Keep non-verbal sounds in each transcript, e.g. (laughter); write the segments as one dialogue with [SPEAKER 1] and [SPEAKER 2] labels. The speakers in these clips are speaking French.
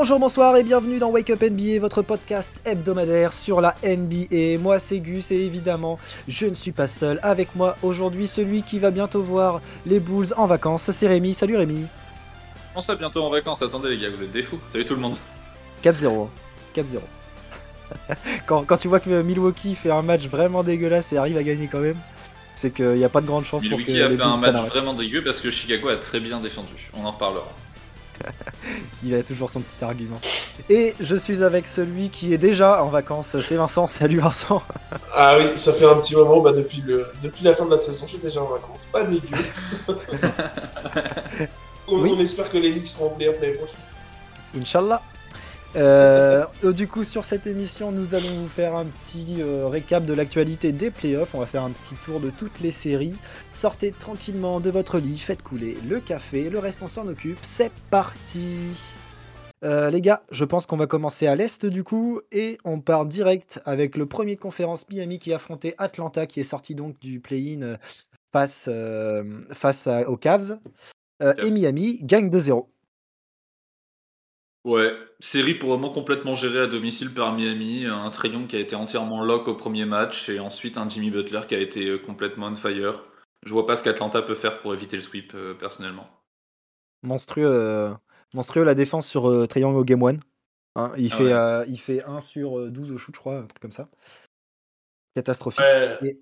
[SPEAKER 1] Bonjour, bonsoir et bienvenue dans Wake Up NBA, votre podcast hebdomadaire sur la NBA. Moi c'est Gus et évidemment je ne suis pas seul. Avec moi aujourd'hui celui qui va bientôt voir les Bulls en vacances, c'est Rémi. Salut Rémi.
[SPEAKER 2] On ça bientôt en vacances, attendez les gars, vous êtes des fous. Salut tout le monde.
[SPEAKER 1] 4-0. 4-0. (laughs) quand, quand tu vois que Milwaukee fait un match vraiment dégueulasse et arrive à gagner quand même, c'est qu'il n'y a pas de grande chance pour que
[SPEAKER 2] Milwaukee a
[SPEAKER 1] les
[SPEAKER 2] fait
[SPEAKER 1] Bulls
[SPEAKER 2] un match. vraiment dégueu parce que Chicago a très bien défendu. On en reparlera. (laughs)
[SPEAKER 1] Il a toujours son petit argument. Et je suis avec celui qui est déjà en vacances, c'est Vincent. Salut Vincent. (laughs)
[SPEAKER 3] Ah oui, ça fait un petit moment, bah, depuis, le, depuis la fin de la saison, je suis déjà en vacances. Pas dégueu. (laughs) on,
[SPEAKER 1] Oui.
[SPEAKER 3] on espère que les Knicks seront en playoff l'année prochaine.
[SPEAKER 1] Inch'Allah. Euh, euh, du coup, sur cette émission, nous allons vous faire un petit euh, récap de l'actualité des playoffs. On va faire un petit tour de toutes les séries. Sortez tranquillement de votre lit, faites couler le café, le reste on s'en occupe. C'est parti. Euh, les gars, je pense qu'on va commencer à l'est du coup et on part direct avec le premier de conférence Miami qui affrontait Atlanta qui est sorti donc du play-in face, face à- aux Cavs. Et. Miami gagne 2-0.
[SPEAKER 2] Ouais, série pour vraiment complètement gérée à domicile par Miami. Un Trayon qui a été entièrement lock au premier match et ensuite un Jimmy Butler qui a été euh, complètement on fire. Je vois pas ce qu'Atlanta peut faire pour éviter le sweep euh, personnellement.
[SPEAKER 1] monstrueux, euh, monstrueux la défense sur Triangle au Game 1. Hein, il,
[SPEAKER 2] Ah
[SPEAKER 1] fait,
[SPEAKER 2] ouais.
[SPEAKER 1] euh, il fait 1 sur euh, 12 au shoot, je crois, un truc comme ça. Catastrophique.
[SPEAKER 3] Ouais,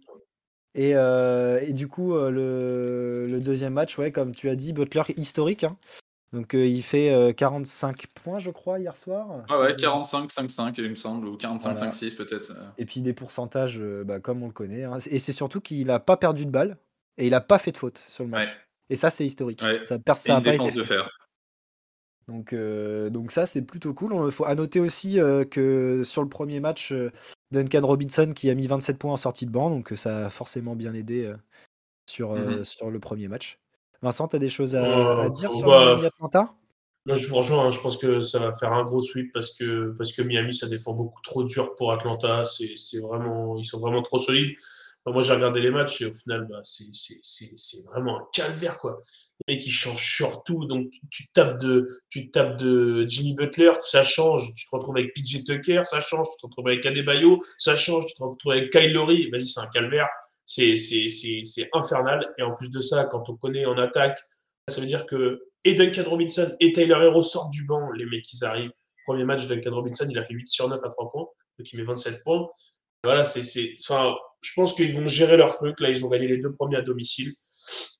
[SPEAKER 1] Et, euh, et du coup, euh, le, le deuxième match, ouais, comme tu as dit, Butler historique. hein. Donc euh, il fait euh, 45 points, je crois, hier soir.
[SPEAKER 2] Ah ouais, 45-5-5 il me semble, ou 45-5-6 peut-être. euh.
[SPEAKER 1] Et puis des pourcentages, euh, bah, comme on le connaît. hein. Et c'est surtout qu'il n'a pas perdu de balle et il n'a pas fait de faute sur le match.
[SPEAKER 2] Ouais,
[SPEAKER 1] Et ça, c'est historique.
[SPEAKER 2] Ouais.
[SPEAKER 1] Ça,
[SPEAKER 2] une
[SPEAKER 1] pas été
[SPEAKER 2] défense de fer.
[SPEAKER 1] Donc, euh, donc ça, c'est plutôt cool. Il faut à noter aussi euh, que sur le premier match, euh, Duncan Robinson qui a mis 27 points en sortie de banc, donc euh, ça a forcément bien aidé euh, sur, euh,
[SPEAKER 2] Mhm.
[SPEAKER 1] sur le premier match. Vincent, tu as des choses à,
[SPEAKER 3] Euh,
[SPEAKER 1] à dire sur
[SPEAKER 3] bah,
[SPEAKER 1] Miami Atlanta
[SPEAKER 3] Moi, je vous rejoins. hein. Je pense que ça va faire un gros sweep parce que, parce que Miami, ça défend beaucoup trop dur pour Atlanta. C'est vraiment, ils sont vraiment trop solides. Enfin, moi, j'ai regardé les matchs et au final, bah, c'est vraiment un calvaire. Quoi. Les mecs, ils changent sur tout. Donc, tu, tu tapes de, tu tapes de Jimmy Butler, ça change. Tu te retrouves avec PJ Tucker, ça change. Tu te retrouves avec Adebayo, ça change. Tu te retrouves avec Kyle Lowry. Vas-y, c'est un calvaire. C'est infernal. Et en plus de ça, quand on connaît en attaque, ça veut dire que et Duncan Robinson et Tyler Hero sortent du banc, les mecs, ils arrivent. Premier match, Duncan Robinson, il a fait 8 sur 9 à 3 points, donc il met 27 points. Voilà, c'est, enfin, je pense qu'ils vont gérer leur truc. Là, ils ont gagné les deux premiers à domicile.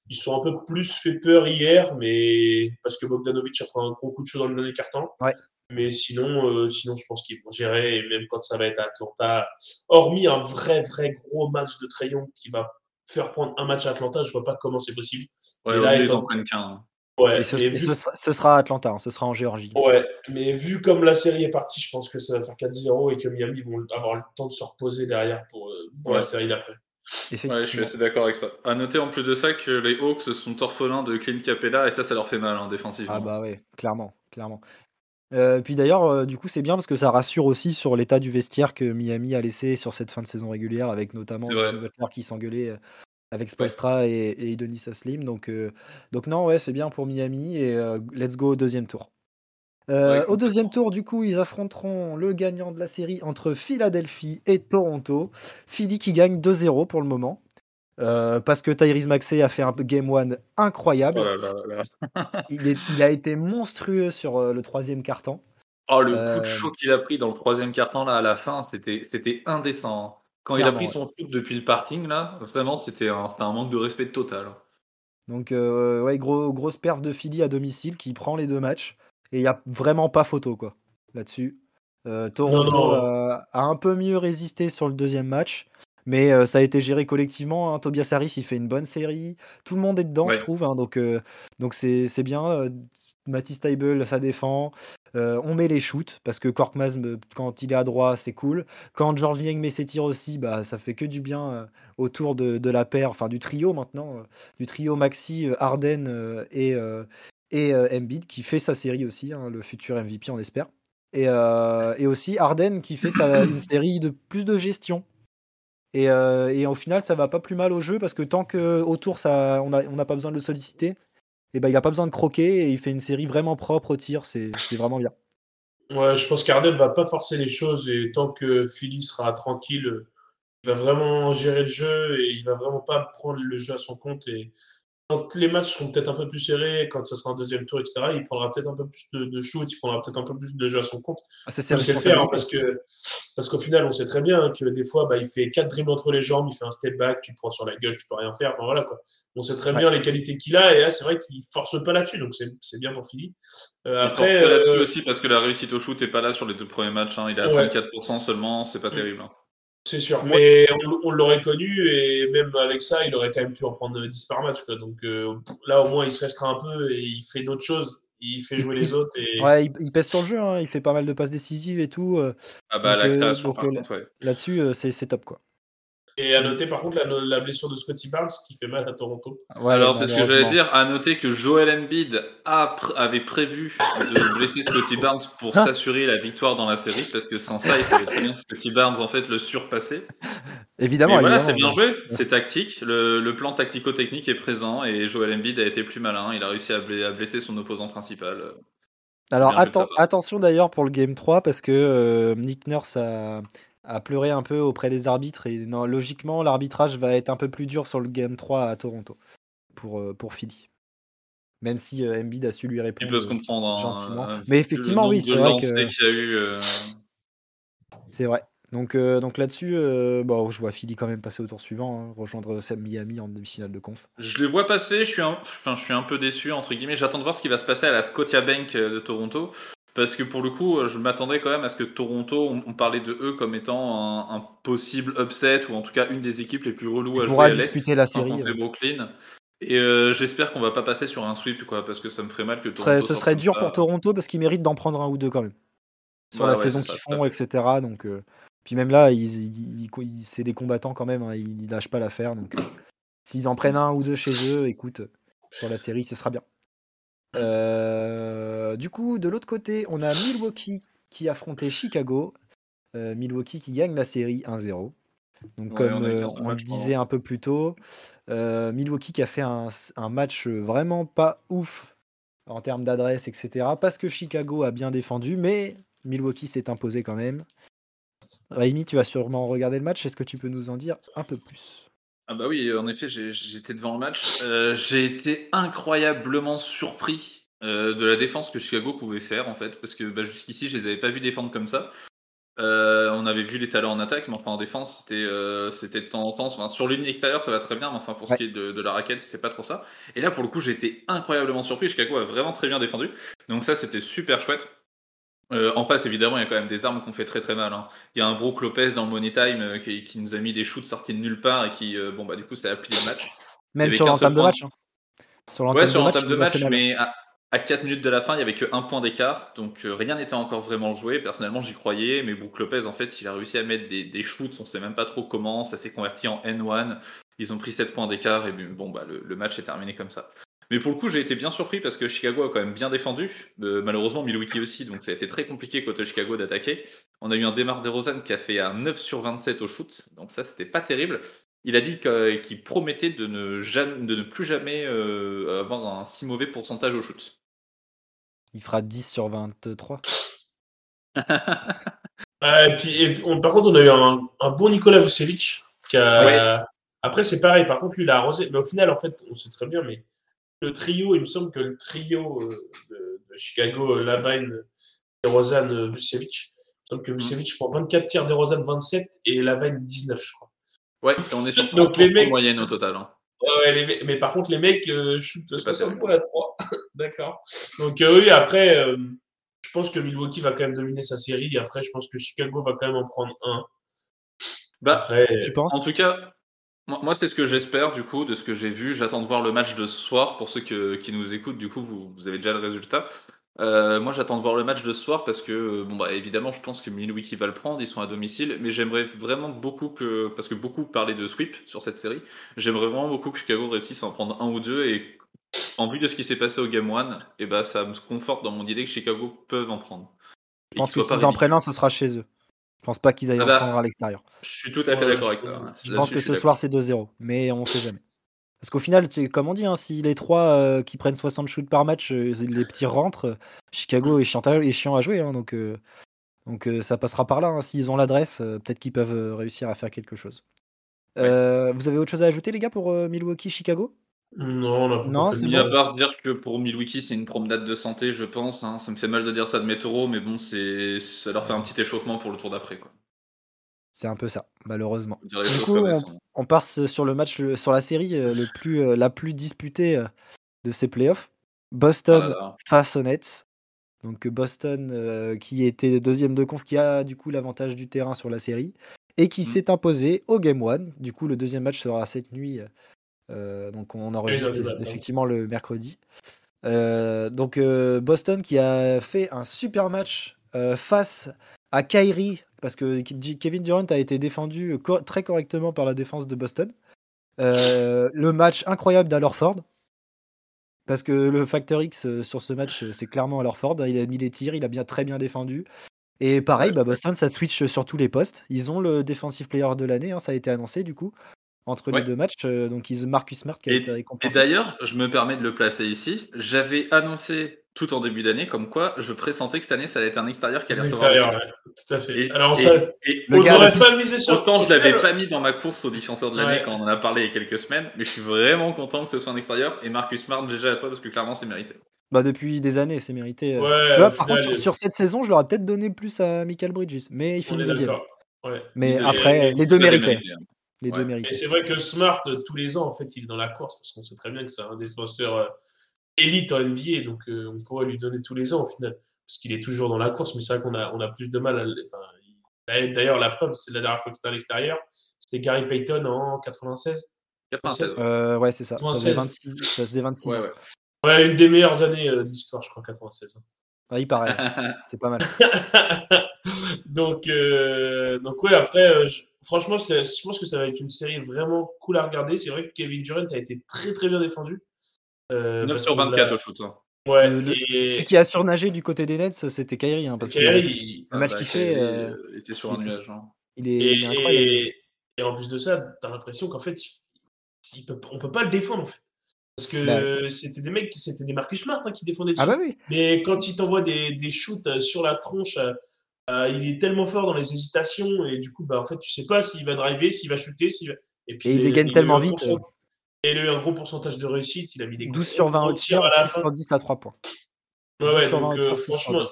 [SPEAKER 3] Ils sont un peu plus fait peur hier, mais parce que Bogdanovic a pris un gros coup de chaud dans le dernier carton.
[SPEAKER 1] Ouais.
[SPEAKER 3] Mais sinon, euh, sinon, je pense qu'ils vont gérer, et même quand ça va être à Atlanta, hormis un vrai, vrai gros match de Trayon qui va faire prendre un match à Atlanta, je vois pas comment c'est possible.
[SPEAKER 2] Ouais,
[SPEAKER 3] Et là,
[SPEAKER 2] ils
[SPEAKER 3] étant-
[SPEAKER 2] en prennent qu'un. hein.
[SPEAKER 3] Ouais,
[SPEAKER 1] Et ce,
[SPEAKER 3] mais
[SPEAKER 1] et
[SPEAKER 3] vu-
[SPEAKER 1] ce sera, ce sera à Atlanta, hein, ce sera en Géorgie.
[SPEAKER 3] Ouais, mais vu comme la série est partie, je pense que ça va faire 4-0 et que Miami vont avoir le temps de se reposer derrière pour, euh, pour la série d'après.
[SPEAKER 2] Ouais, je suis assez d'accord avec ça. À noter en plus de ça que les Hawks sont orphelins de Clint Capella et ça, ça leur fait mal hein, défensivement.
[SPEAKER 1] Ah bah ouais, clairement, clairement. Euh, puis d'ailleurs, euh, du coup, c'est bien parce que ça rassure aussi sur l'état du vestiaire que Miami a laissé sur cette fin de saison régulière, avec notamment Butler qui s'engueulait euh, avec Spoelstra et, et Denis Aslim. Donc, euh, donc non, ouais, c'est bien pour Miami et let's go au deuxième tour.
[SPEAKER 2] Ouais,
[SPEAKER 1] au deuxième tour, du coup, ils affronteront le gagnant de la série entre Philadelphie et Toronto. Philly qui gagne 2-0 pour le moment. Euh, parce que Tyrese Maxey a fait un game one incroyable.
[SPEAKER 2] Oh là là. (laughs)
[SPEAKER 1] Il, est- il a été monstrueux sur euh, le troisième carton.
[SPEAKER 2] Oh, le coup
[SPEAKER 1] Euh,
[SPEAKER 2] de chaud qu'il a pris dans le troisième carton là à la fin, c'était indécent. hein. Quand il a pris son shoot depuis le parking là, vraiment c'était un, manque de respect total.
[SPEAKER 1] Donc, euh, ouais, gros, grosse perf de Philly à domicile qui prend les deux matchs. Et il n'y a vraiment pas photo quoi là-dessus. Euh, Toronto
[SPEAKER 3] non.
[SPEAKER 1] A un peu mieux résisté sur le deuxième match. Mais euh, ça a été géré collectivement. hein. Tobias Harris, il fait une bonne série. Tout le monde est dedans, je trouve. hein. donc, euh, donc c'est c'est bien. Matisse Taibel, ça défend. Euh, on met les shoots parce que Korkmaz, quand il est à droit, c'est cool. Quand George Niang met ses tirs aussi, bah, ça fait que du bien euh, autour de, de la paire, enfin du trio maintenant, euh, du trio Maxi, euh, et, et Embiid qui fait sa série aussi, hein, le futur MVP, on espère. Et, et aussi Harden qui fait sa, une série de plus de gestion. Et, euh, et au final, ça va pas plus mal au jeu parce que tant que autour, ça, on n'a n'a pas besoin de le solliciter, et ben il a pas besoin de croquer et il fait une série vraiment propre au tir. C'est vraiment bien.
[SPEAKER 3] Ouais, je pense qu'Arden va pas forcer les choses et tant que Philly sera tranquille, il va vraiment gérer le jeu et il va vraiment pas prendre le jeu à son compte quand les matchs seront peut-être un peu plus serrés, quand ce sera un deuxième tour, etc., il prendra peut-être un peu plus de, shoot, il prendra peut-être un peu plus de jeu à son compte.
[SPEAKER 1] Ah, c'est
[SPEAKER 3] hein, parce que parce qu'au final, on sait très bien que des fois, bah, il fait quatre dribbles entre les jambes, il fait un step back, tu prends sur la gueule, tu peux rien faire. voilà quoi. On sait très bien les qualités qu'il a et là, c'est vrai qu'il force pas là-dessus, donc c'est bien pour Philly.
[SPEAKER 2] Euh, après, là-dessus euh, aussi parce que la réussite au shoot est pas là sur les deux premiers matchs. Hein. Il est à 34% seulement, c'est pas mm. terrible. Hein.
[SPEAKER 3] C'est sûr. Mais on, l'aurait connu et même avec ça, il aurait quand même pu en prendre 10 par match. Donc euh, là, au moins, il se restera un peu et il fait d'autres choses. Il fait jouer les autres. Et...
[SPEAKER 1] Ouais, il, pèse sur le jeu. Hein. Il fait pas mal de passes décisives et tout. Euh.
[SPEAKER 2] Ah bah, la euh,
[SPEAKER 1] Là-dessus, c'est top quoi.
[SPEAKER 3] Et à noter par contre la, blessure de Scotty Barnes qui fait mal à Toronto.
[SPEAKER 2] Alors c'est ce que j'allais dire. À noter que Joel Embiid avait prévu de (laughs) blesser Scotty Barnes pour ah. s'assurer la victoire dans la série parce que sans ça il fallait très bien Scotty Barnes en fait le surpasser.
[SPEAKER 1] Évidemment.
[SPEAKER 2] voilà, c'est bien joué, c'est tactique. Le, plan tactico-technique est présent et Joel Embiid a été plus malin. Il a réussi à, blesser son opposant principal.
[SPEAKER 1] Alors attention d'ailleurs pour le game 3 parce que euh, Nick Nurse a à pleurer un peu auprès des arbitres. Et non, logiquement, l'arbitrage va être un peu plus dur sur le Game 3 à Toronto pour, euh, pour Philly. Même si euh, Embiid a su lui répondre.
[SPEAKER 2] Il peut se comprendre. Hein,
[SPEAKER 1] gentiment. Euh, Mais effectivement, oui, c'est vrai que. C'est vrai. Donc, donc là-dessus, bon, je vois Philly quand même passer au tour suivant, hein, rejoindre Sam Miami en demi-finale de conf.
[SPEAKER 2] Je les vois passer, je suis un, enfin, je suis un peu déçu, entre guillemets. J'attends de voir ce qui va se passer à la Scotia Bank de Toronto. Parce que pour le coup, je m'attendais quand même à ce que Toronto, on, parlait de eux comme étant un, possible upset ou en tout cas une des équipes les plus reloues à jouer à
[SPEAKER 1] disputer la série.
[SPEAKER 2] Brooklyn. Et euh, j'espère qu'on va pas passer sur un sweep, quoi, parce que ça me ferait mal que
[SPEAKER 1] Toronto. Ce serait, dur pour Toronto parce qu'ils méritent d'en prendre un ou deux quand même. Sur la saison qu'ils font, etc. Donc, euh, Puis même là, ils, c'est des combattants quand même, hein, ils, lâchent pas l'affaire. Donc euh, s'ils en prennent un ou deux chez eux, écoute, pour la série, ce sera bien. Euh, du coup, de l'autre côté, on a Milwaukee qui affrontait Chicago. Euh, Milwaukee qui gagne la série 1-0. Donc, comme euh, on, le disait un peu plus tôt, Milwaukee qui a fait un, match vraiment pas ouf en termes d'adresse, etc. Parce que Chicago a bien défendu, mais Milwaukee s'est imposé quand même. Raimi, tu vas sûrement regarder le match. Est-ce que tu peux nous en dire un peu plus?
[SPEAKER 2] Ah bah oui, en effet, j'étais devant le match. Euh, j'ai été incroyablement surpris euh, de la défense que Chicago pouvait faire, en fait, parce que bah, jusqu'ici, je les avais pas vus défendre comme ça. Euh, on avait vu les talents en attaque, mais enfin en défense, c'était de temps en temps. Enfin, sur l'une extérieure, ça va très bien, mais enfin pour ce qui est de, de la raquette, c'était pas trop ça. Et là, pour le coup, j'ai été incroyablement surpris. Chicago a vraiment très bien défendu. Donc ça, c'était super chouette. Euh, en face, évidemment, il y a quand même des armes qu'on fait très très mal. Hein. Il y a un Brook Lopez dans le Money Time euh, qui, nous a mis des shoots sortis de nulle part et qui, euh, bon, bah, du coup, ça a plié le match.
[SPEAKER 1] Même sur l'entame de match. Hein.
[SPEAKER 2] Sur l'entame ouais, sur de, de match, mais à, 4 minutes de la fin, il n'y avait qu'un point d'écart. Donc rien n'était encore vraiment joué. Personnellement, j'y croyais. Mais Brook Lopez, en fait, il a réussi à mettre des, des shoots. On ne sait même pas trop comment. Ça s'est converti en N1. Ils ont pris 7 points d'écart et bon, bah, le match est terminé comme ça. Mais pour le coup, j'ai été bien surpris parce que Chicago a quand même bien défendu. Euh, malheureusement, Milwaukee aussi, donc ça a été très compliqué côté Chicago d'attaquer. On a eu un Demar DeRozan qui a fait un 9 sur 27 au shoot, donc ça, c'était pas terrible. Il a dit qu'il promettait de ne, jamais, de ne plus jamais euh, avoir un si mauvais pourcentage au shoot.
[SPEAKER 1] Il fera 10 sur 23. (laughs)
[SPEAKER 3] et puis, par contre, on a eu un, bon Nicolas Vucevic. Qui Après, c'est pareil. Par contre, lui, il a arrosé. Mais au final, en fait, on sait très bien, mais le trio, il me semble que le trio euh, de, Chicago, euh, Lavine, DeRozan, euh, Vucevic, il me semble que Vucevic prend 24 tirs, DeRozan 27 et Lavine 19, je crois.
[SPEAKER 2] Ouais, on est sur 30 les mecs... moyenne au total. Hein.
[SPEAKER 3] Ouais, mais par contre, les mecs euh, shootent 60 fois à 3. (laughs) D'accord. Donc, oui, après, je pense que Milwaukee va quand même dominer sa série. Après, je pense que Chicago va quand même en prendre un.
[SPEAKER 2] Bah, après, tu penses? En tout cas, moi, c'est ce que j'espère, du coup, de ce que j'ai vu. J'attends de voir le match de ce soir. Pour ceux qui nous écoutent, du coup, vous, avez déjà le résultat. Euh, moi, j'attends de voir le match de ce soir parce que, bon, bah, évidemment, je pense que Milwaukee va le prendre. Ils sont à domicile. Mais j'aimerais vraiment beaucoup que. Parce que beaucoup parlaient de sweep sur cette série. J'aimerais vraiment beaucoup que Chicago réussisse à en prendre un ou deux. Et en vue de ce qui s'est passé au Game 1, et eh bah, ça me conforte dans mon idée que Chicago peuvent en prendre.
[SPEAKER 1] Je pense que s'ils en prennent un, ce sera chez eux. Je pense pas qu'ils aillent ah bah, en prendre à l'extérieur.
[SPEAKER 2] Je suis tout à fait d'accord avec ça.
[SPEAKER 1] Je pense que ce soir c'est 2-0, mais on sait jamais. Parce qu'au final, comme on dit, hein, si les trois qui prennent 60 shoots par match, les petits rentrent, Chicago est chiant à, est chiant à jouer. Hein, donc donc ça passera par là. Hein. S'ils ont l'adresse, peut-être qu'ils peuvent réussir à faire quelque chose. vous avez autre chose à ajouter, les gars, pour Milwaukee-Chicago?
[SPEAKER 3] Non, on a
[SPEAKER 2] non, c'est à part dire que pour Milwaukee, c'est une promenade de santé, je pense. Hein. Ça me fait mal de dire ça de mes taureaux, mais bon, c'est ça leur fait un petit échauffement pour le tour d'après. quoi.
[SPEAKER 1] C'est un peu ça, malheureusement. Du coup, on, passe sur le match, sur la série le plus, la plus disputée de ces playoffs. Boston ah face aux Nets. Donc Boston, qui était deuxième de conf, qui a du coup l'avantage du terrain sur la série, et qui mmh. s'est imposé au Game 1. Du coup, le deuxième match sera cette nuit euh, donc on enregistre effectivement le mercredi. Euh, donc euh, Boston qui a fait un super match face à Kyrie parce que Kevin Durant a été défendu très correctement par la défense de Boston. le match incroyable d'Alorford. Parce que le facteur X sur ce match, c'est clairement Alorford. Il a mis les tirs, il a bien, très bien défendu. Et pareil, bah, Boston, ça switch sur tous les postes. Ils ont le Defensive Player de l'année, hein, ça a été annoncé du coup entre les deux matchs. Euh, donc, ils, Marcus Smart qui a été récompensé.
[SPEAKER 2] Et d'ailleurs, je me permets de le placer ici. J'avais annoncé tout en début d'année comme quoi je pressentais que cette année, ça allait être un extérieur qui allait recevoir.
[SPEAKER 3] Ouais, tout à fait. Alors, ça, le gars,
[SPEAKER 2] pas misé sur Autant je l'avais pas mis dans ma course au défenseur de l'année quand on en a parlé il y a quelques semaines, mais je suis vraiment content que ce soit un extérieur. Et Marcus Smart, déjà à toi, parce que clairement, c'est mérité.
[SPEAKER 1] Bah depuis des années, c'est mérité. Euh. tu vois, par contre, sur, cette saison, je l'aurais peut-être donné plus à Michael Bridges, mais il finit deuxième. Mais après, les deux méritaient. Hein. Les deux
[SPEAKER 3] Et c'est vrai que Smart, tous les ans, en fait, il est dans la course parce qu'on sait très bien que c'est un défenseur euh, élite en NBA, donc euh, on pourrait lui donner tous les ans au final parce qu'il est toujours dans la course. Mais c'est vrai qu'on a, on a plus de mal. À, D'ailleurs, la preuve, c'est la dernière fois que c'était à l'extérieur, c'était Gary Payton en 96.
[SPEAKER 1] 96. Euh, ouais, c'est ça. Ça faisait 26, ça faisait 26
[SPEAKER 3] ouais, ouais. une des meilleures années de l'histoire, je crois, 96.
[SPEAKER 1] Ah, il paraît. (laughs) c'est pas mal. (laughs)
[SPEAKER 3] donc, donc, ouais, après, franchement, je pense que ça va être une série vraiment cool à regarder. C'est vrai que Kevin Durant a été très très bien défendu.
[SPEAKER 2] 9 euh, sur 24 au shoot. Hein.
[SPEAKER 3] Ouais,
[SPEAKER 1] le, qui a surnagé du côté des Nets, c'était Kyrie. Hein, parce
[SPEAKER 3] Kyrie,
[SPEAKER 1] que le match
[SPEAKER 2] ah,
[SPEAKER 1] qu'il bah, fait.
[SPEAKER 2] Euh, était sur un nuage. Hein.
[SPEAKER 1] Il, est, incroyable.
[SPEAKER 3] Et, en plus de ça, tu as l'impression qu'en fait, il peut, on peut pas le défendre en fait. Parce que bah c'était des mecs, c'était des Marcus Smart qui défendaient
[SPEAKER 1] dessus. Ah bah oui.
[SPEAKER 3] Mais quand il t'envoie des, des shoots euh, sur la tronche euh, il est tellement fort dans les hésitations et du coup, bah, en fait, tu sais pas s'il va driver, s'il va shooter. S'il
[SPEAKER 1] Et, puis, il dégaine tellement vite. Euh.
[SPEAKER 3] Et il a eu un gros pourcentage de réussite. Il a mis des
[SPEAKER 1] 12 sur 20 au tir, 6 sur 10 à 3 points.
[SPEAKER 3] Ouais, ouais donc, euh, franchement.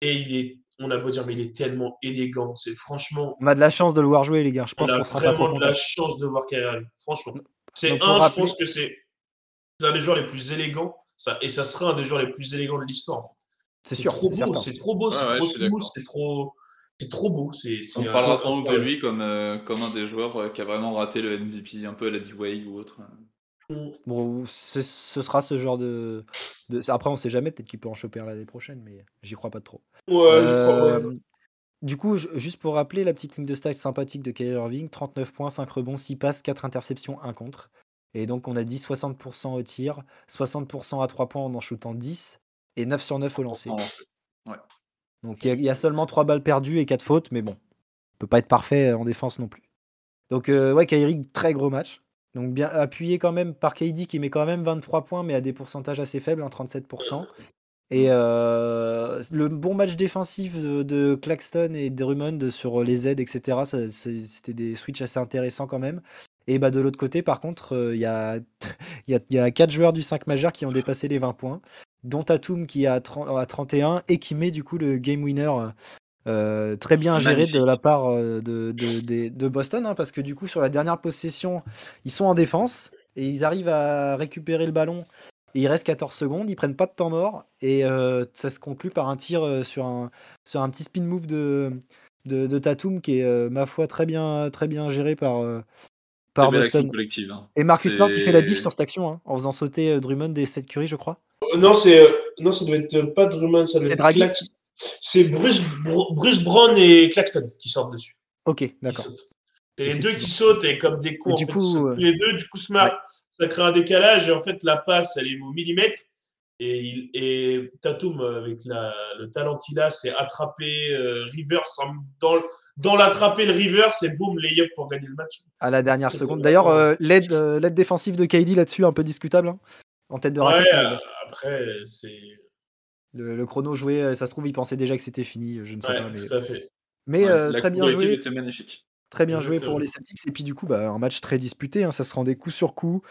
[SPEAKER 3] Et il est, on a beau dire, mais il est tellement élégant. C'est franchement.
[SPEAKER 1] On a de la chance de le voir jouer, les gars. Je pense qu'on sera pas trop
[SPEAKER 3] de la chance de voir Kyrie Franchement. C'est un, je pense que c'est un des joueurs les plus élégants. Ça, et ça sera un des joueurs les plus élégants de l'histoire. En fait.
[SPEAKER 1] C'est sûr.
[SPEAKER 3] Trop c'est trop beau, c'est trop smooth, c'est trop. C'est trop beau. C'est,
[SPEAKER 2] On parlera sans doute de lui comme, euh, comme un des joueurs euh, qui a vraiment raté le MVP, un peu à la D-Way ou autre.
[SPEAKER 1] Bon, ce sera ce genre de, de... Après, on sait jamais, peut-être qu'il peut en choper un l'année prochaine, mais j'y crois pas trop.
[SPEAKER 3] Ouais, euh,
[SPEAKER 1] Du coup, juste pour rappeler la petite ligne de stats sympathique de Kyrie Irving 39 points, 5 rebonds, 6 passes, 4 interceptions, 1 contre. Et donc, on a dit 60% au tir, 60% à 3 points en en shootant 10, et 9 sur 9 au lancer. Donc il y, a seulement 3 balles perdues et 4 fautes, mais bon, on peut pas être parfait en défense non plus. Donc euh, ouais, Kyrie, très gros match. Donc bien appuyé quand même par KD qui met quand même 23 points, mais à des pourcentages assez faibles, en hein, 37%. Et euh, le bon match défensif de, Claxton et Drummond sur les aides, etc., c'était des switches assez intéressants quand même. Et bah de l'autre côté, par contre, euh, il y, a, (laughs) y, y, a, 4 joueurs du 5 majeur qui ont dépassé les 20 points dont Tatum qui a 31 et qui met du coup le game winner euh, très bien géré de la part euh, de, de, Boston, hein, parce que du coup sur la dernière possession, ils sont en défense et ils arrivent à récupérer le ballon. Et il reste 14 secondes, ils prennent pas de temps mort et euh, ça se conclut par un tir sur un, sur un petit spin move de, de, Tatum qui est ma foi très bien, très bien géré par, par Boston.
[SPEAKER 2] Hein.
[SPEAKER 1] Et Marcus Smart qui fait la diff sur cette action hein, en faisant sauter Drummond et Seth Curry, je crois.
[SPEAKER 3] Euh, non, c'est euh, non, ça doit être pas Drummond, ça doit être
[SPEAKER 1] Claxton.
[SPEAKER 3] C'est Bruce, Bruce Brown et Claxton qui sortent dessus.
[SPEAKER 1] Ok, d'accord.
[SPEAKER 3] C'est les deux qui sautent et comme des cons. Du coup, euh, les deux, du coup, Smart, ça crée un décalage et en fait la passe, elle est au millimètre Et, et Tatum, avec le talent qu'il a, c'est attraper euh, Rivers dans, dans l'attraper le Rivers, c'est boum, layup pour gagner le match.
[SPEAKER 1] À la dernière seconde. D'ailleurs, euh, l'aide euh, l'aide défensive de KD là-dessus, un peu discutable. Hein, en tête de raquette.
[SPEAKER 3] Ouais, après, c'est.
[SPEAKER 1] Le, chrono joué, ça se trouve, il pensait déjà que c'était fini. Je ne sais pas.
[SPEAKER 3] Mais, tout à fait.
[SPEAKER 1] mais très bien joué.
[SPEAKER 2] était magnifique.
[SPEAKER 1] Très bien joué pour les Celtics. Et puis du coup, bah, un match très disputé. Hein, ça se rendait coup sur coup.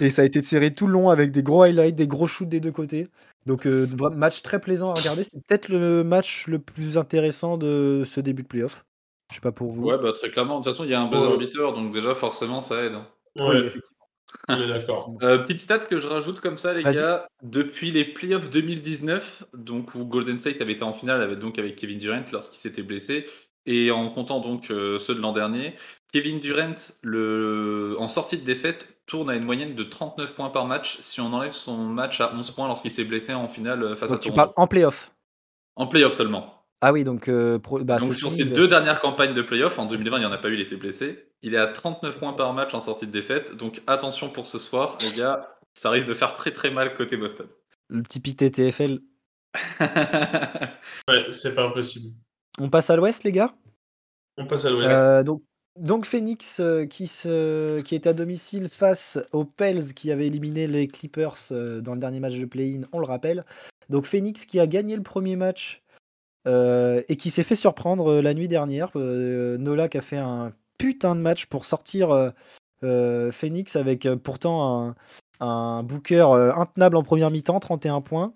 [SPEAKER 1] Et ça a été serré tout le long avec des gros highlights, des gros shoots des deux côtés. Donc, euh, match très plaisant à regarder. C'est peut-être le match le plus intéressant de ce début de playoff. Je sais pas pour vous.
[SPEAKER 2] Ouais, bah, très clairement. De toute façon, il y a un buzzer beater, donc déjà, forcément, ça aide. Hein.
[SPEAKER 3] Oui, effectivement. d'accord.
[SPEAKER 2] Euh, petite stat que je rajoute comme ça, les gars. Depuis les playoffs 2019, donc où Golden State avait été en finale avec, donc avec Kevin Durant lorsqu'il s'était blessé, et en comptant donc euh, ceux de l'an dernier, Kevin Durant, le... en sortie de défaite, tourne à une moyenne de 39 points par match si on enlève son match à 11 points lorsqu'il s'est blessé en finale euh, face
[SPEAKER 1] à
[SPEAKER 2] Toronto.
[SPEAKER 1] Tu parles en playoff?
[SPEAKER 2] En playoff seulement.
[SPEAKER 1] Ah oui, donc. Euh,
[SPEAKER 2] bah, donc sur ses deux dernières campagnes de playoff, en 2020, il n'y en a pas eu, il était blessé. Il est à 39 points par match en sortie de défaite. Donc attention pour ce soir, les gars, ça risque de faire très très mal côté Boston.
[SPEAKER 1] Le petit pic TTFL. (laughs)
[SPEAKER 3] ouais, c'est pas impossible.
[SPEAKER 1] On passe à l'ouest, les gars?
[SPEAKER 3] On passe à l'ouest.
[SPEAKER 1] Euh, donc, donc Phoenix euh, qui, se, qui est à domicile face aux Pels qui avaient éliminé les Clippers euh, dans le dernier match de play-in, on le rappelle. Donc Phoenix qui a gagné le premier match et qui s'est fait surprendre la nuit dernière. Nola qui a fait un putain de match pour sortir Phoenix avec pourtant un, un Booker intenable en première mi-temps, 31 points.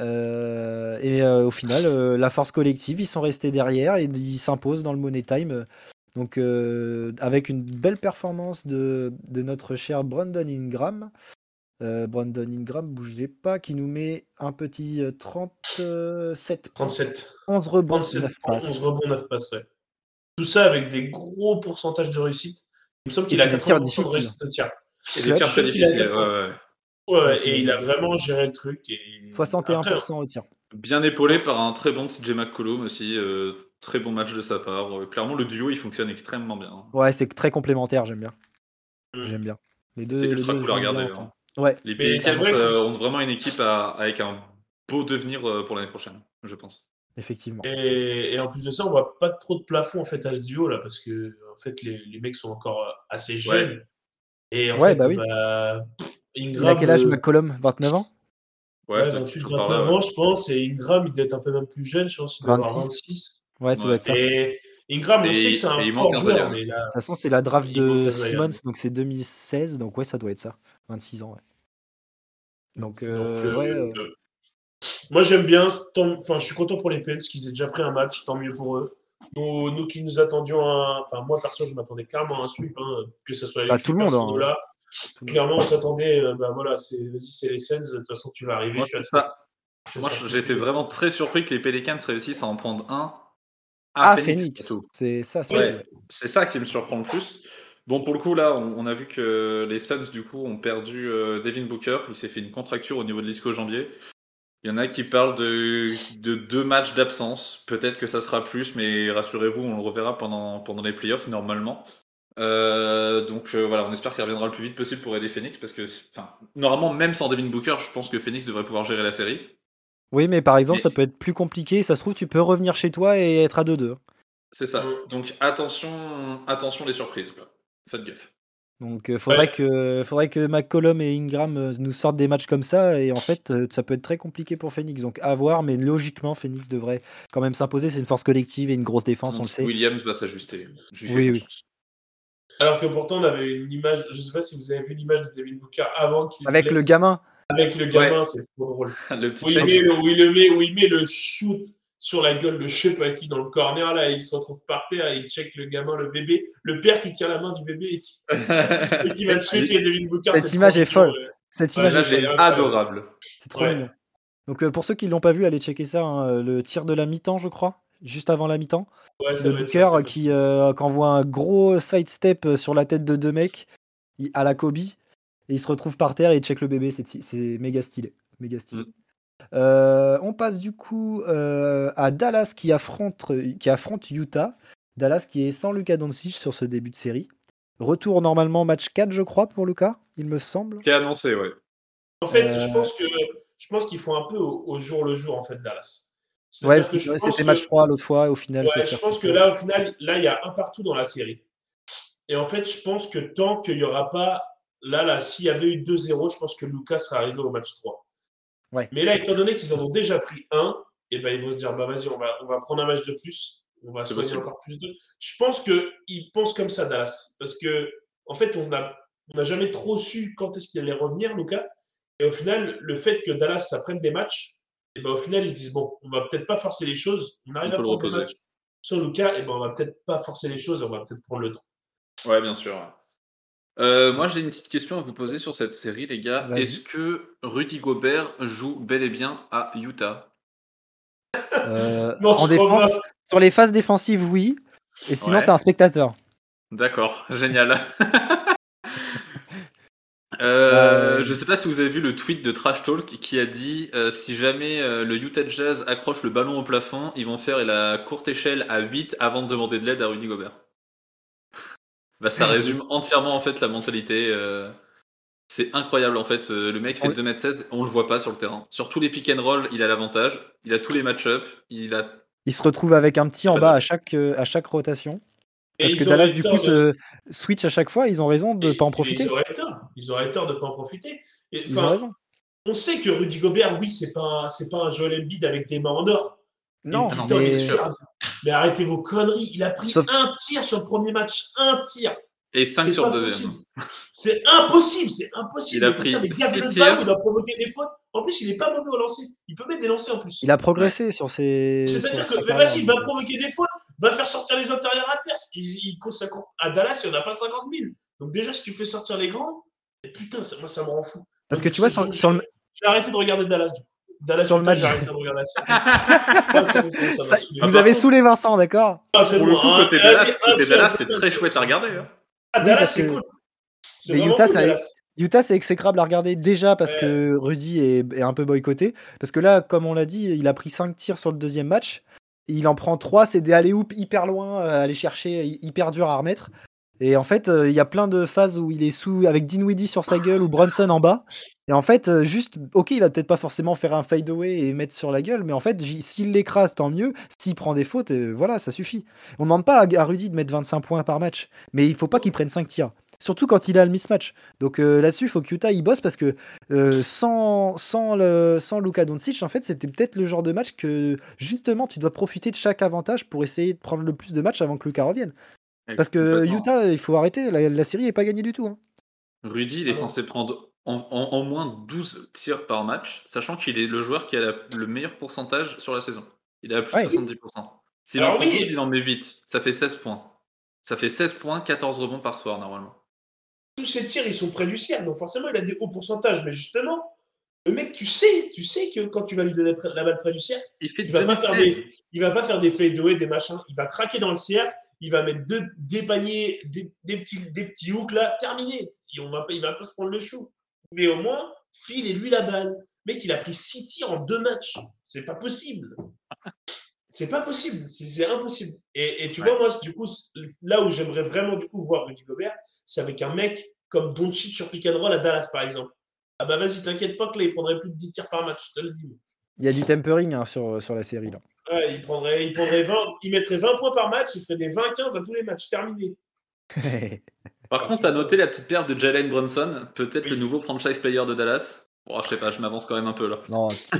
[SPEAKER 1] Euh, et euh, au final, euh, la force collective, ils sont restés derrière et ils s'imposent dans le Money Time. Donc, avec une belle performance de, de, notre cher Brandon Ingram. Brandon Ingram, bougez pas, qui nous met un petit 37.
[SPEAKER 3] 37.
[SPEAKER 1] 11 rebonds, 9 passes.
[SPEAKER 3] 11 rebonds, 9 passes, ouais. Tout ça avec des gros pourcentages de réussite. Il me semble qu'il a des tirs difficiles.
[SPEAKER 2] Et des tirs très difficiles, ouais, ouais.
[SPEAKER 3] Ouais, et il a vraiment géré le truc. Et...
[SPEAKER 1] 61% au tir.
[SPEAKER 2] Bien épaulé par un très bon TJ McCollum aussi. Euh, très bon match de sa part. Euh, clairement, le duo, il fonctionne extrêmement bien.
[SPEAKER 1] Ouais, c'est très complémentaire, j'aime bien. Mm. J'aime bien.
[SPEAKER 2] Les deux. C'est ultra cool à regarder. Hein.
[SPEAKER 1] Ouais.
[SPEAKER 2] Les Pelicans euh, ont vraiment une équipe avec un beau devenir pour l'année prochaine, je pense.
[SPEAKER 1] Effectivement.
[SPEAKER 3] Et, en plus de ça, on voit pas trop de plafond en fait à ce duo là, parce que en fait les, les mecs sont encore assez jeunes. Et en
[SPEAKER 1] ouais,
[SPEAKER 3] fait,
[SPEAKER 1] bah oui.
[SPEAKER 3] bah,
[SPEAKER 1] Ingram, il a quel âge, euh, McCollum? 29 ans?
[SPEAKER 3] Ouais, 28, 29 ans, je pense. Et Ingram, il doit être un peu même plus jeune, je pense. Il doit 26. avoir 26.
[SPEAKER 1] Ouais, ça doit être ça.
[SPEAKER 3] Et Ingram, on sait que c'est un fort joueur.
[SPEAKER 1] De toute façon, c'est la draft de Simmons, donc c'est 2016. Donc ouais, ça doit être ça. 26 ans, ouais. Donc, euh, donc ouais, euh, euh...
[SPEAKER 3] Moi, j'aime bien. Enfin, je suis content pour les Pels qu'ils aient déjà pris un match. Tant mieux pour eux. Nous, nous qui nous attendions à. Enfin, moi, perso, je m'attendais clairement à un sweep, hein, que ce soit les
[SPEAKER 1] bah, tout le monde. Hein.
[SPEAKER 3] Là. Clairement, on s'attendait, euh, bah voilà, c'est, vas-y, c'est les Suns, de toute façon, tu vas arriver.
[SPEAKER 2] Moi, tu ça. Moi, j'étais vraiment très surpris que les Pelicans réussissent à en prendre un
[SPEAKER 1] à ah, Phoenix. C'est ça,
[SPEAKER 2] c'est ça qui me surprend le plus. Bon, pour le coup, là, on, a vu que les Suns, du coup, ont perdu euh, Devin Booker. Il s'est fait une contracture au niveau de l'ischio-jambier. Il y en a qui parlent de, de deux matchs d'absence. Peut-être que ça sera plus, mais rassurez-vous, on le reverra pendant, pendant les playoffs, normalement. Euh, donc euh, voilà, on espère qu'il reviendra le plus vite possible pour aider Phoenix parce que, normalement, même sans Devin Booker, je pense que Phoenix devrait pouvoir gérer la série.
[SPEAKER 1] Oui, mais par exemple, ça peut être plus compliqué. Ça se trouve, tu peux revenir chez toi et être à 2-2.
[SPEAKER 2] C'est ça. Donc attention, attention les surprises. Faites gaffe.
[SPEAKER 1] Donc il faudrait, que, faudrait que McCollum et Ingram nous sortent des matchs comme ça et en fait ça peut être très compliqué pour Phoenix. Donc à voir, mais logiquement Phoenix devrait quand même s'imposer. C'est une force collective et une grosse défense, on le sait.
[SPEAKER 2] Williams va s'ajuster.
[SPEAKER 1] Oui, oui.
[SPEAKER 3] Alors que pourtant, on avait une image, je ne sais pas si vous avez vu l'image de Devin Booker avant qu'il
[SPEAKER 1] Avec le gamin.
[SPEAKER 3] Avec le gamin, c'est trop drôle. (laughs) le où, il met le, où, il met, où il met le shoot sur la gueule de je sais pas qui dans le corner, là, il se retrouve par terre, et il check le gamin, le bébé, le père qui tient la main du bébé et qui, (laughs) et qui va checker Devin Booker.
[SPEAKER 1] Cette image est folle. Cette image
[SPEAKER 2] est, adorable.
[SPEAKER 1] C'est trop mignon. Donc euh, pour ceux qui ne l'ont pas vu, allez checker ça, hein, le tir de la mi-temps, je crois juste avant la mi-temps.
[SPEAKER 3] Ouais,
[SPEAKER 1] de Booker qui, euh, envoie un gros sidestep euh, sur la tête de deux mecs à la Kobe. Et il se retrouve par terre et il check le bébé. C'est méga stylé. Méga stylé. Mm. Euh, on passe du coup euh, à Dallas qui affronte, qui affronte Utah. Dallas qui est sans Lucas Doncic sur ce début de série. Retour normalement match 4, je crois, pour Lucas, il me semble.
[SPEAKER 2] Qui est annoncé, ouais.
[SPEAKER 3] En fait, je pense que je pense qu'ils font un peu au, jour le jour, en fait, Dallas.
[SPEAKER 1] Ouais, parce que c'était match 3 l'autre fois, au final.
[SPEAKER 3] Ouais, je pense que là, au final, là, il y a un partout dans la série. Et en fait, je pense que tant qu'il n'y aura pas. Là, là, s'il y avait eu 2-0, je pense que Lucas serait arrivé au match 3.
[SPEAKER 1] Ouais.
[SPEAKER 3] Mais là, étant donné qu'ils en ont déjà pris un, et eh ben, ils vont se dire bah, vas-y, on va, on va prendre un match de plus. On va soigner encore plus de. Je pense qu'ils pensent comme ça, Dallas. Parce que, en fait, on n'a on jamais trop su quand est-ce qu'il allait revenir, Lucas. Et au final, le fait que Dallas, ça prenne des matchs, et ben, au final, ils se disent bon, on va peut-être pas forcer les choses. On arrive à prendre matchs sans Lucas, et ben, on va peut-être pas forcer les choses, on va peut-être prendre le temps.
[SPEAKER 2] Ouais, bien sûr. Euh, moi, j'ai une petite question à vous poser sur cette série, les gars. Est-ce que Rudy Gobert joue bel et bien à Utah?
[SPEAKER 1] Euh, (laughs) En défense, sur les phases défensives, oui. Et sinon, c'est un spectateur.
[SPEAKER 2] D'accord, (laughs) génial. Euh, je sais pas si vous avez vu le tweet de Trash Talk qui a dit si jamais le Utah Jazz accroche le ballon au plafond, ils vont faire la courte échelle à 8 avant de demander de l'aide à Rudy Gobert. (laughs) Bah, ça (laughs) résume entièrement en fait la mentalité. Euh, c'est incroyable en fait. Euh, le mec fait 2m16, on le voit pas sur le terrain. Sur tous les pick and roll, il a l'avantage. Il a tous les match-up. Il a.
[SPEAKER 1] Il se retrouve avec un petit en bas à chaque, euh, à chaque rotation. Parce que Dallas, du coup, se switch à chaque fois. Ils ont raison de ne pas en profiter.
[SPEAKER 3] Ils auraient tort. Ils auraient tort de ne pas en profiter. ils ont raison. On sait que Rudy Gobert, oui, c'est pas, c'est pas un Joel Embiid avec des mains en or.
[SPEAKER 1] Non, mais...
[SPEAKER 3] mais... arrêtez vos conneries. Il a pris un tir sur le premier match. Un tir.
[SPEAKER 2] Et 5 sur le deuxième.
[SPEAKER 3] C'est impossible, c'est impossible.
[SPEAKER 2] Il a pris
[SPEAKER 3] mais tirs. il doit provoquer des fautes. En plus, il n'est pas mauvais au lancer. Il peut mettre des lancers en plus.
[SPEAKER 1] Il a progressé sur ses.
[SPEAKER 3] C'est-à-dire que, vas-y, il va provoquer des fautes, va faire sortir les intérieurs adverses. Il, il, ça À Dallas, il n'y en a pas 50 000. Donc, déjà, si tu fais sortir les grands, et putain, moi, ça me rend fou.
[SPEAKER 1] Parce que tu vois, sur, sur le.
[SPEAKER 3] J'ai arrêté de regarder Dallas.
[SPEAKER 1] Dallas sur le match. J'arrête de regarder (laughs) Vous avez saoulé Vincent, d'accord
[SPEAKER 3] ah, Pour le coup,
[SPEAKER 2] hein. côté Dallas, c'est très chouette à regarder. Hein.
[SPEAKER 3] Ah, Dallas, c'est cool.
[SPEAKER 1] Mais Utah, cool, Utah, c'est exécrable à regarder déjà parce que Rudy est, un peu boycotté. Parce que là, comme on l'a dit, il a pris 5 tirs sur le deuxième match. Il en prend 3, c'est des alley hyper loin à aller chercher, hyper dur à remettre. Et en fait, euh, il y a plein de phases où il est sous avec Dinwiddie sur sa gueule ou Brunson en bas. Et en fait, euh, juste, ok, il va peut-être pas forcément faire un fade away et mettre sur la gueule, mais en fait, s'il l'écrase, tant mieux. S'il prend des fautes, euh, voilà, ça suffit. On ne demande pas à, Rudy de mettre 25 points par match, mais il faut pas qu'il prenne 5 tirs. Surtout quand il a le mismatch. Donc là-dessus, il faut que Utah il bosse parce que sans, sans, le, sans Luka Doncic, en fait, c'était peut-être le genre de match que justement tu dois profiter de chaque avantage pour essayer de prendre le plus de matchs avant que Luka revienne. Parce que Utah, il faut arrêter, la, série n'est pas gagnée du tout. Hein.
[SPEAKER 2] Rudy, il est censé prendre en, moins 12 tirs par match, sachant qu'il est le joueur qui a le meilleur pourcentage sur la saison. Il a plus de 70%. S'il en prend 12, il en met 8. Ça fait 16 points. Ça fait 16 points, 14 rebonds par soir, normalement.
[SPEAKER 3] Tous ces tirs, ils sont près du ciel, donc forcément, il a des hauts pourcentages. Mais justement, le mec, tu sais, tu sais que quand tu vas lui donner la balle près du cercle, il, fait va pas faire des, il va pas faire des fadeaways, des machins. Il va craquer dans le cercle il va mettre deux, des paniers, des, petits, des petits hooks là, terminé. on va pas, il va pas se prendre le chou. Mais au moins, file et lui la balle. Mec, il a pris six tirs en deux matchs. C'est pas possible. C'est pas possible. C'est impossible. Et, tu vois, moi, du coup, là où j'aimerais vraiment du coup voir Rudy Gobert, c'est avec un mec comme Doncic sur pick and roll à Dallas, par exemple. Ah bah vas-y, t'inquiète pas que là, il prendrait plus de 10 tirs par match, je te le dis.
[SPEAKER 1] Il y a du tempering hein, sur, sur la série là
[SPEAKER 3] il, prendrait, il, prendrait 20, il mettrait 20 points par match, il ferait des 20-15 à tous les matchs, terminé. (laughs)
[SPEAKER 2] par contre, tu as noté la petite paire de Jalen Brunson, peut-être le nouveau franchise player de Dallas. Bon, je sais pas, je m'avance quand même un peu là.
[SPEAKER 1] Non, (laughs)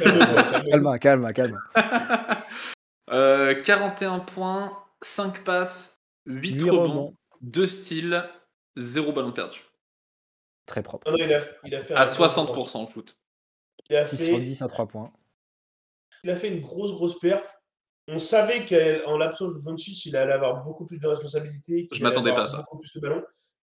[SPEAKER 1] calme, calme, calme. (laughs)
[SPEAKER 2] euh, 41 points, 5 passes, 8, rebonds, 2 styles, 0 ballon perdu.
[SPEAKER 1] Très propre.
[SPEAKER 3] Non, il a, il a fait
[SPEAKER 2] à 60% en foot.
[SPEAKER 1] 6 sur 10 à 3 points
[SPEAKER 3] il a fait une grosse, grosse perf. On savait qu'en l'absence de Doncic, il allait avoir beaucoup plus de responsabilités.
[SPEAKER 2] Je m'attendais pas à ça.
[SPEAKER 3] Beaucoup plus de ballons.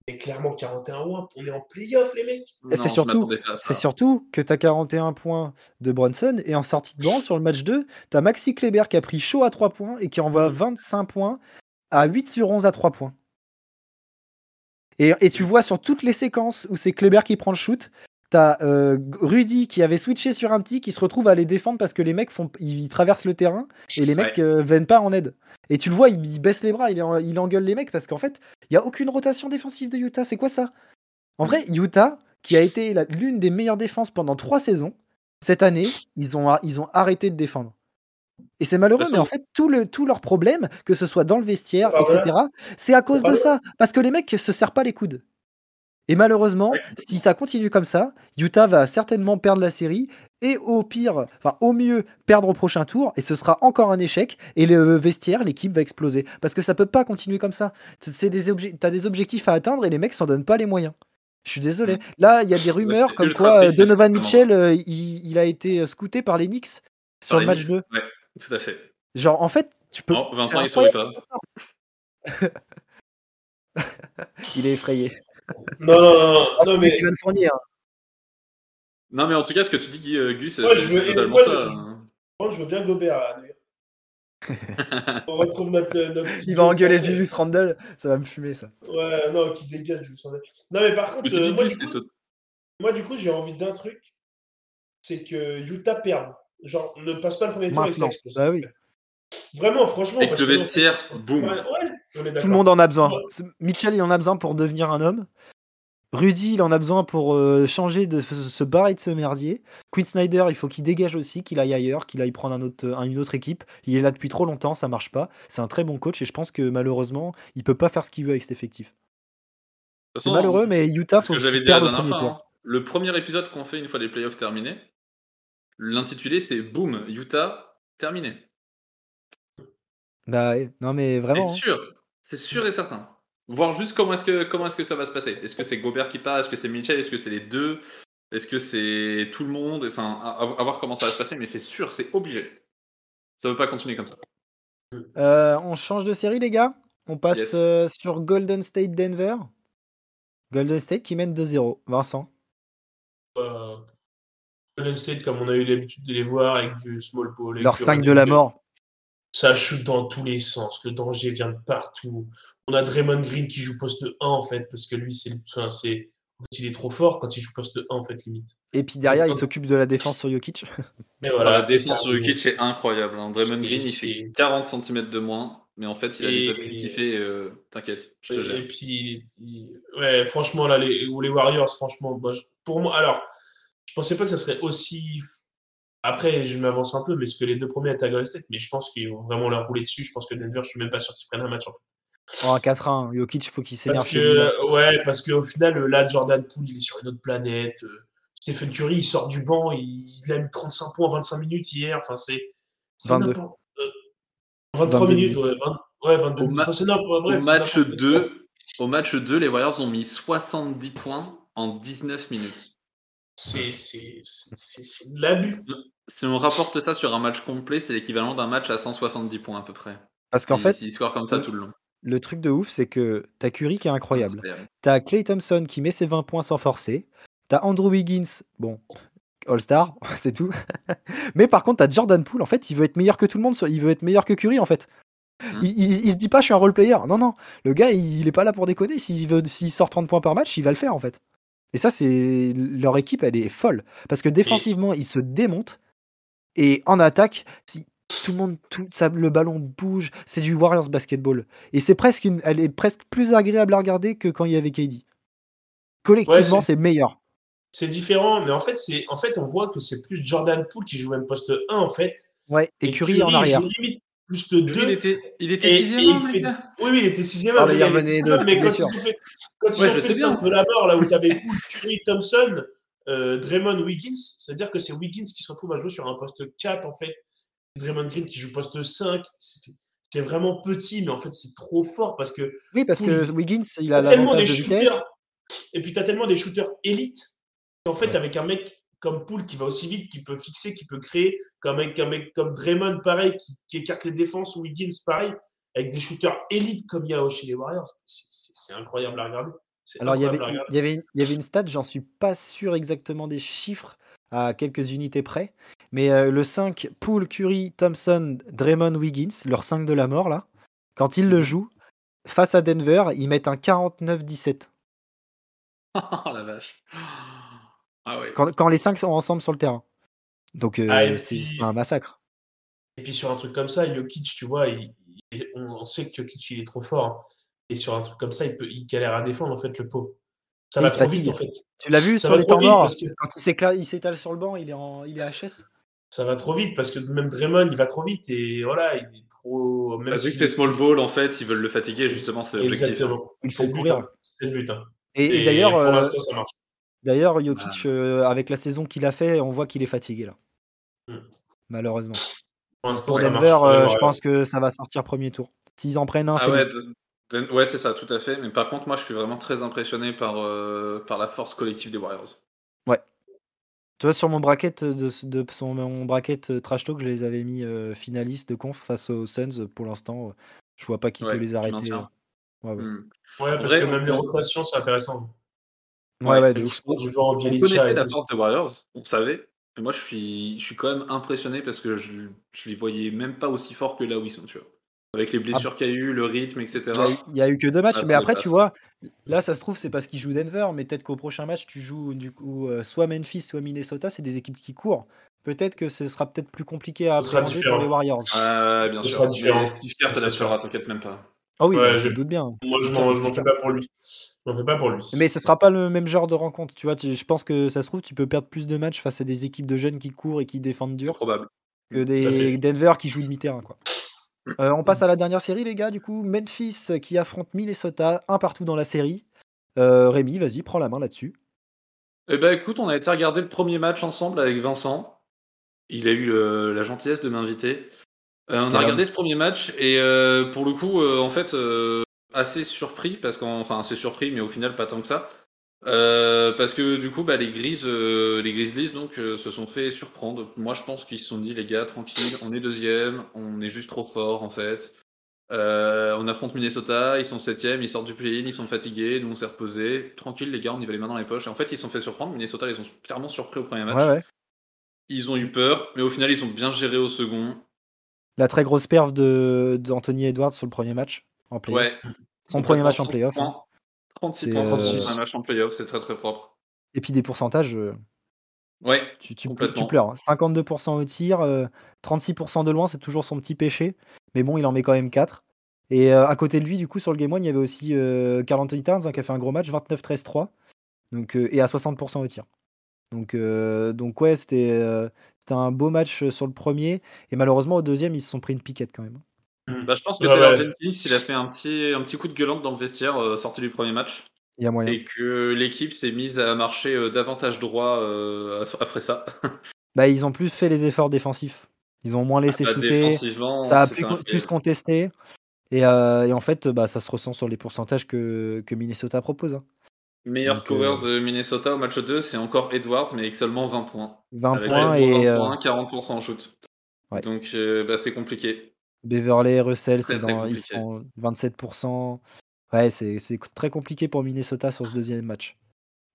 [SPEAKER 3] Mais clairement, 41 points, on est en playoff, les mecs.
[SPEAKER 1] c'est surtout, c'est surtout que tu as 41 points de Bronson et en sortie de banc sur le match 2, tu as Maxi Kleber qui a pris chaud à 3 points et qui envoie 25 points à 8 sur 11 à 3 points. Et, et, tu vois sur toutes les séquences où c'est Kleber qui prend le shoot, T'as euh, Rudy qui avait switché sur un petit qui se retrouve à les défendre parce que les mecs font, ils, traversent le terrain et les mecs euh, viennent pas en aide. Et tu le vois, il, baisse les bras, il, il, engueule les mecs parce qu'en fait, il y a aucune rotation défensive de Utah. C'est quoi ça? En vrai, Utah, qui a été l'une des meilleures défenses pendant trois saisons, cette année, ils ont, ils ont arrêté de défendre. Et c'est malheureux, mais en fait, tout, le, tout leur problème, que ce soit dans le vestiaire,
[SPEAKER 3] Ah,
[SPEAKER 1] etc., c'est à cause
[SPEAKER 3] Ah,
[SPEAKER 1] de ça. Parce que les mecs se serrent pas les coudes. Et malheureusement, si ça continue comme ça, Utah va certainement perdre la série et au pire, enfin au mieux, perdre au prochain tour et ce sera encore un échec et le vestiaire, l'équipe va exploser. Parce que ça peut pas continuer comme ça. C'est des obje- T'as des objectifs à atteindre et les mecs s'en donnent pas les moyens. Je suis désolé.
[SPEAKER 2] Mm.
[SPEAKER 1] Là, il y a des rumeurs comme quoi euh, Donovan. Mitchell, euh, il, il a été euh, scouté par les Knicks sur
[SPEAKER 2] Par
[SPEAKER 1] le match
[SPEAKER 2] Knicks.
[SPEAKER 1] 2.
[SPEAKER 2] Ouais, tout à fait.
[SPEAKER 1] Genre, en fait, tu peux.
[SPEAKER 2] Non, Vincent, il sourit
[SPEAKER 1] incroyable. (laughs) Il est effrayé.
[SPEAKER 3] Non, non, non,
[SPEAKER 1] Ah,
[SPEAKER 3] non, mais
[SPEAKER 1] Evan Fournier, hein.
[SPEAKER 2] Non, mais en tout cas, ce que tu dis, Guy- euh, Gus, c'est
[SPEAKER 3] je veux-
[SPEAKER 2] c'est totalement
[SPEAKER 3] moi,
[SPEAKER 2] ça.
[SPEAKER 3] je-
[SPEAKER 2] hein.
[SPEAKER 3] moi, je veux bien Gobert à. (laughs) On retrouve notre. notre petit
[SPEAKER 1] Il va engueuler
[SPEAKER 3] français.
[SPEAKER 1] Julius Randle, ça va me fumer ça.
[SPEAKER 3] Ouais, non, qui dégage, je le sentais. Non, mais par contre,
[SPEAKER 2] tu
[SPEAKER 3] euh, moi, du coup,
[SPEAKER 2] tot-
[SPEAKER 3] moi, du coup, j'ai envie d'un truc. C'est que Utah perde. Genre, ne passe pas le premier tour explose.
[SPEAKER 1] Bah oui.
[SPEAKER 3] Vraiment, franchement. Parce
[SPEAKER 2] le vestiaire, boum.
[SPEAKER 3] Ouais, ouais,
[SPEAKER 1] Tout le monde en a besoin. Mitchell, il en a besoin pour devenir un homme. Rudy, il en a besoin pour euh, changer de se barrer de ce merdier. Quinn Snyder, il faut qu'il dégage aussi, qu'il aille ailleurs, qu'il aille prendre un autre, un- une autre équipe. Il est là depuis trop longtemps, ça marche pas. C'est un très bon coach et je pense que malheureusement, il peut pas faire ce qu'il veut avec cet effectif. C'est malheureux, mais Utah, faut
[SPEAKER 2] que j'avais dit la
[SPEAKER 1] premier
[SPEAKER 2] fois, hein, le premier épisode qu'on fait une fois les playoffs terminés, l'intitulé c'est Boom, Utah, terminé.
[SPEAKER 1] Bah ouais. non mais
[SPEAKER 2] C'est
[SPEAKER 1] vraiment. hein.
[SPEAKER 2] sûr, c'est sûr et certain. Voir juste comment est-ce que, comment est-ce que ça va se passer. Est-ce que c'est Gobert qui part? Est-ce que c'est Mitchell Est-ce que c'est les deux? Est-ce que c'est tout le monde? Enfin, à, à voir comment ça va se passer, mais c'est sûr, c'est obligé. Ça ne veut pas continuer comme ça.
[SPEAKER 1] Euh, on change de série, les gars? On passe
[SPEAKER 2] Yes.
[SPEAKER 1] euh, sur Golden State Denver. Golden State qui mène 2-0. Vincent.
[SPEAKER 3] Euh, Golden State, comme on a eu l'habitude de les voir avec du small ball.
[SPEAKER 1] Leur
[SPEAKER 3] du
[SPEAKER 1] 5 de la mort.
[SPEAKER 3] Ça chute dans tous les sens. Le danger vient de partout. On a Draymond Green qui joue poste 1 en fait, parce que lui, c'est, enfin, c'est, en fait, il est trop fort quand il joue poste 1 en fait, limite.
[SPEAKER 1] Et puis derrière, il s'occupe de la défense sur Jokic. (laughs)
[SPEAKER 3] Mais voilà.
[SPEAKER 2] la défense sur. Jokic est incroyable. hein. Draymond Green, il fait 40 cm de moins, mais en fait, il a des
[SPEAKER 3] Et-
[SPEAKER 2] appuis qui fait. euh, T'inquiète, je te
[SPEAKER 3] Et,
[SPEAKER 2] gère.
[SPEAKER 3] et puis, il- il- ouais, franchement, là, les, ou les Warriors, franchement, moi, je- pour moi, alors, je pensais pas que ça serait aussi. Après, je m'avance un peu, mais ce que les deux premiers étaient à Golden State, mais je pense qu'ils vont vraiment leur rouler dessus. Je pense que Denver, je suis même pas sûr qu'ils prennent un match en fait.
[SPEAKER 1] En 4-1, Jokic, faut qu'il s'énerve
[SPEAKER 3] ouais, parce qu'au final, là, Jordan Poole, il est sur une autre planète. Stephen Curry, il sort du banc, il, il a mis 35 points en 25 minutes hier. Enfin, c'est. c'est
[SPEAKER 1] 22.
[SPEAKER 3] n'importe- euh, 23
[SPEAKER 1] 22
[SPEAKER 3] minutes, ouais, 20 ouais, 22
[SPEAKER 2] Au
[SPEAKER 3] minutes.
[SPEAKER 2] ma-
[SPEAKER 3] Enfin,
[SPEAKER 2] Au
[SPEAKER 3] bref, c'est
[SPEAKER 2] match,
[SPEAKER 3] n'importe quoi.
[SPEAKER 2] 2, au match 2, les Warriors ont mis 70 points en 19 minutes.
[SPEAKER 3] C'est c'est- c'est- c'est- c'est de l'abus.
[SPEAKER 2] Si on rapporte ça sur un match complet, c'est l'équivalent d'un match à 170 points à peu près.
[SPEAKER 1] Parce qu'en fait,
[SPEAKER 2] scorent comme ça
[SPEAKER 1] le-
[SPEAKER 2] tout le long.
[SPEAKER 1] le truc de ouf, c'est que t'as Curry qui est incroyable. T'as Clay Thompson qui met ses 20 points sans forcer. T'as Andrew Wiggins, bon, All-Star, (laughs) c'est tout. (laughs) Mais par contre, t'as Jordan Poole, en fait, il veut être meilleur que tout le monde, il veut être meilleur que Curry, en fait.
[SPEAKER 2] Hmm.
[SPEAKER 1] Il, il- il se dit pas, je suis un role player. Non, non, le gars, il, il est pas là pour déconner. S'il veut, s'il sort 30 points par match, il va le faire, en fait. Et ça, c'est. Leur équipe, elle est folle. Parce que défensivement, ils se démontent. Et en attaque, si tout le monde, tout, ça, le ballon bouge. C'est du Warriors basketball. Et c'est presque une, elle est presque plus agréable à regarder que quand il y avait KD. Collectivement,
[SPEAKER 3] Ouais,
[SPEAKER 1] c'est meilleur.
[SPEAKER 3] C'est différent, mais en fait, c'est en fait, on voit que c'est plus Jordan Poole qui joue même poste 1 en fait.
[SPEAKER 1] Ouais, et, Curry, en
[SPEAKER 3] joue
[SPEAKER 1] arrière.
[SPEAKER 3] limite plus de
[SPEAKER 2] Curry,
[SPEAKER 3] 2.
[SPEAKER 2] il était, il était
[SPEAKER 3] Et-
[SPEAKER 2] sixième
[SPEAKER 3] et il fait-
[SPEAKER 2] gars?
[SPEAKER 3] Oui, oui, il était sixième
[SPEAKER 1] Ah, mais
[SPEAKER 3] mais,
[SPEAKER 1] il
[SPEAKER 3] il sixième mais quand ils ont fait, quand ils
[SPEAKER 2] Ouais,
[SPEAKER 3] ont fait cercle de la mort, là où tu avais Poole, Curry, Thompson, euh, Draymond, Wiggins, c'est-à-dire que c'est Wiggins qui se retrouve à jouer sur un poste 4 en fait. Draymond Green qui joue poste 5. C'est vraiment petit, mais en fait, c'est trop fort parce que
[SPEAKER 1] Oui, parce que Wiggins, il a
[SPEAKER 3] tellement des
[SPEAKER 1] de vitesse.
[SPEAKER 3] shooters. Et puis, tu as tellement des shooters élites qu'en fait,
[SPEAKER 1] Ouais.
[SPEAKER 3] avec un mec comme Poole qui va aussi vite, qui peut fixer, qui peut créer, comme un mec, un mec comme Draymond, pareil, qui, qui écarte les défenses, ou Wiggins, pareil, avec des shooters élites comme il y a chez les Warriors. C'est incroyable à regarder.
[SPEAKER 1] Alors, il y, avait, il, y une- il y avait une stat, j'en suis pas sûr exactement des chiffres à quelques unités près, mais euh, le 5, Poole, Curry, Thompson, Draymond, Wiggins, leur 5 de la mort, là, quand ils le
[SPEAKER 3] Mhm.
[SPEAKER 1] jouent, face à Denver, ils mettent un 49-17. (laughs)
[SPEAKER 2] Oh la vache. Ah ouais.
[SPEAKER 1] Quand, quand les 5 sont ensemble sur le terrain. Donc, euh,
[SPEAKER 3] Ah,
[SPEAKER 1] c'est
[SPEAKER 3] puis-
[SPEAKER 1] c'est un massacre.
[SPEAKER 3] Et puis, sur un truc comme ça, Jokic, tu vois, il- on sait que Jokic, il est trop fort. hein. Et sur un truc comme ça, il, peut, il galère à défendre, en fait, le pauvre. Ça va
[SPEAKER 1] se
[SPEAKER 3] trop
[SPEAKER 1] fatigue.
[SPEAKER 3] vite, en fait.
[SPEAKER 1] Tu l'as vu
[SPEAKER 3] Ça
[SPEAKER 1] sur
[SPEAKER 3] va
[SPEAKER 1] les
[SPEAKER 3] trop
[SPEAKER 1] temps
[SPEAKER 3] vite
[SPEAKER 1] morts
[SPEAKER 3] parce que
[SPEAKER 1] Quand il s'éclate, il s'étale sur le banc, il est, en, il est HS.
[SPEAKER 3] ça va trop vite parce que même Draymond, il va trop vite et voilà, il est trop. Même
[SPEAKER 2] Bah, vu
[SPEAKER 3] si-
[SPEAKER 2] que c'est small ball, en fait, ils veulent le fatiguer,
[SPEAKER 3] C'est-
[SPEAKER 2] justement, c'est l'objectif. hein.
[SPEAKER 1] Ils
[SPEAKER 3] C'est le but.
[SPEAKER 1] courir.
[SPEAKER 3] hein. C'est le but. hein.
[SPEAKER 1] Et, et
[SPEAKER 3] Et
[SPEAKER 1] d'ailleurs,
[SPEAKER 3] pour
[SPEAKER 1] euh,
[SPEAKER 3] l'instant, ça marche.
[SPEAKER 1] d'ailleurs, Jokic,
[SPEAKER 2] Ah.
[SPEAKER 1] euh, avec la saison qu'il a fait, on voit qu'il est fatigué là.
[SPEAKER 3] Mm.
[SPEAKER 1] Malheureusement.
[SPEAKER 3] Pour l'instant,
[SPEAKER 1] Denver,
[SPEAKER 3] marche.
[SPEAKER 1] euh, je pense que ça va sortir premier tour. S'ils en prennent un,
[SPEAKER 2] Ah
[SPEAKER 1] c'est
[SPEAKER 2] ouais, ouais, c'est ça, tout à fait. Mais par contre, moi, je suis vraiment très impressionné par, euh, par la force collective des Warriors.
[SPEAKER 1] Tu vois, sur mon bracket de, de sur mon bracket euh, trash talk, je les avais mis euh, finalistes de conf face aux Suns. Pour l'instant, je vois pas qui
[SPEAKER 2] Ouais,
[SPEAKER 1] peut les arrêter. Ouais, ouais.
[SPEAKER 2] Hmm.
[SPEAKER 3] Ouais, parce
[SPEAKER 2] Vrai,
[SPEAKER 3] que même les
[SPEAKER 2] on-
[SPEAKER 3] rotations, c'est intéressant.
[SPEAKER 1] Ouais, ouais, de ouf.
[SPEAKER 3] On
[SPEAKER 2] On connaissait la force des Warriors, on savait. Mais moi, je suis, je suis quand même impressionné parce que je, je les voyais même pas aussi forts que là où ils sont, tu vois. Avec les blessures qu'il y a eu, le rythme, etc.
[SPEAKER 1] Il y a eu- il y, a eu que deux matchs,
[SPEAKER 2] Ah,
[SPEAKER 1] mais
[SPEAKER 2] ça
[SPEAKER 1] après, tu vois, là, ça se trouve, c'est parce qu'ils jouent Denver, mais peut-être qu'au prochain match, tu joues du coup euh, soit Memphis, soit Minnesota, c'est des équipes qui courent. Peut-être que ce sera peut-être plus compliqué à appréhender pour les Warriors.
[SPEAKER 2] Ah, bien
[SPEAKER 3] Ce
[SPEAKER 2] sûr.
[SPEAKER 3] sera différent.
[SPEAKER 2] Mais Steve Kerr, l'assurera, t'inquiète même pas.
[SPEAKER 1] Ah oui,
[SPEAKER 3] Ouais,
[SPEAKER 1] bah, je me doute bien.
[SPEAKER 3] Moi, je m'en fais pas pour lui. Je m'en fais pas pour lui.
[SPEAKER 1] Mais ce sera pas le même genre de rencontre, tu vois. tu- Je pense que ça se trouve, tu peux perdre plus de matchs face à des équipes de jeunes qui courent et qui défendent dur
[SPEAKER 2] probable.
[SPEAKER 1] que des. Denver qui jouent demi-terrain, quoi. Euh, on passe à la dernière série, les gars. Du coup, Memphis qui affronte Minnesota, un partout dans la série. Euh, Rémi, vas-y, prends la main là-dessus.
[SPEAKER 2] Eh ben écoute, on a été regarder le premier match ensemble avec Vincent. Il a eu le- la gentillesse de m'inviter. Euh, on a regardé ce premier match et euh, pour le coup, euh, en fait, euh, assez surpris parce qu'enfin assez surpris, mais au final pas tant que ça. Euh, parce que du coup, bah, les Grizzlies, euh, les Grizzlies donc euh, se sont fait surprendre. Moi, je pense qu'ils se sont dit les gars, tranquille, on est deuxième, on est juste trop fort en fait. Euh, on affronte Minnesota, ils sont septième, ils sortent du play-in, ils sont fatigués, nous on s'est reposé. Tranquille les gars, on y va les mains dans les poches. Et en fait, ils se sont fait surprendre. Minnesota, ils ont clairement surpris au premier match.
[SPEAKER 1] Ouais, ouais.
[SPEAKER 2] Ils ont eu peur, mais au final, ils ont bien géré au second.
[SPEAKER 1] La très grosse perf de d'Anthony Edwards sur le premier match en playoff.
[SPEAKER 2] Ouais.
[SPEAKER 1] Son premier match en
[SPEAKER 2] 36
[SPEAKER 1] playoff. hein.
[SPEAKER 2] Points. 36
[SPEAKER 1] C'est,
[SPEAKER 2] points,
[SPEAKER 1] euh,
[SPEAKER 2] 36 un match en playoff, c'est très très propre.
[SPEAKER 1] Et puis des pourcentages, euh,
[SPEAKER 2] Ouais,
[SPEAKER 1] tu, tu,
[SPEAKER 2] Complètement.
[SPEAKER 1] tu pleures. hein. 52% au tir, euh, 36% de loin, c'est toujours son petit péché. Mais bon, il en met quand même 4. Et euh, à côté de lui, du coup, sur le Game One, il y avait aussi euh, Carl Anthony Towns hein, qui a fait un gros match, 29-13-3. Donc, euh, et à 60% au tir. Donc, euh, donc ouais, c'était euh, c'était un beau match euh, sur le premier. Et malheureusement, au deuxième, ils se sont pris une piquette quand même.
[SPEAKER 2] Bah, je pense que
[SPEAKER 3] Ouais,
[SPEAKER 2] Taylor
[SPEAKER 3] ouais.
[SPEAKER 2] Jenkins, il a fait un petit, un petit coup de gueulante dans le vestiaire euh, sorti du premier match.
[SPEAKER 1] Il y a moyen.
[SPEAKER 2] Et que l'équipe s'est mise à marcher euh, davantage droit euh, après ça. (laughs)
[SPEAKER 1] Bah, ils ont plus fait les efforts défensifs. Ils ont moins laissé
[SPEAKER 2] Bah,
[SPEAKER 1] shooter.
[SPEAKER 2] défensivement,
[SPEAKER 1] Ça a plus, contesté. Et, euh, et en fait, bah, ça se ressent sur les pourcentages que, que Minnesota propose. hein.
[SPEAKER 2] Meilleur
[SPEAKER 1] Donc,
[SPEAKER 2] scoreur
[SPEAKER 1] euh,
[SPEAKER 2] de Minnesota au match 2, c'est encore Edwards, mais avec seulement 20 points.
[SPEAKER 1] 20
[SPEAKER 2] Avec
[SPEAKER 1] points
[SPEAKER 2] 20
[SPEAKER 1] et euh,
[SPEAKER 2] points, 40% en shoot.
[SPEAKER 1] Ouais.
[SPEAKER 2] Donc euh, bah, c'est compliqué.
[SPEAKER 1] Beverley, Russell, c'est dans, ils sont 27%. Ouais, c'est c'est très compliqué pour Minnesota sur ce deuxième match.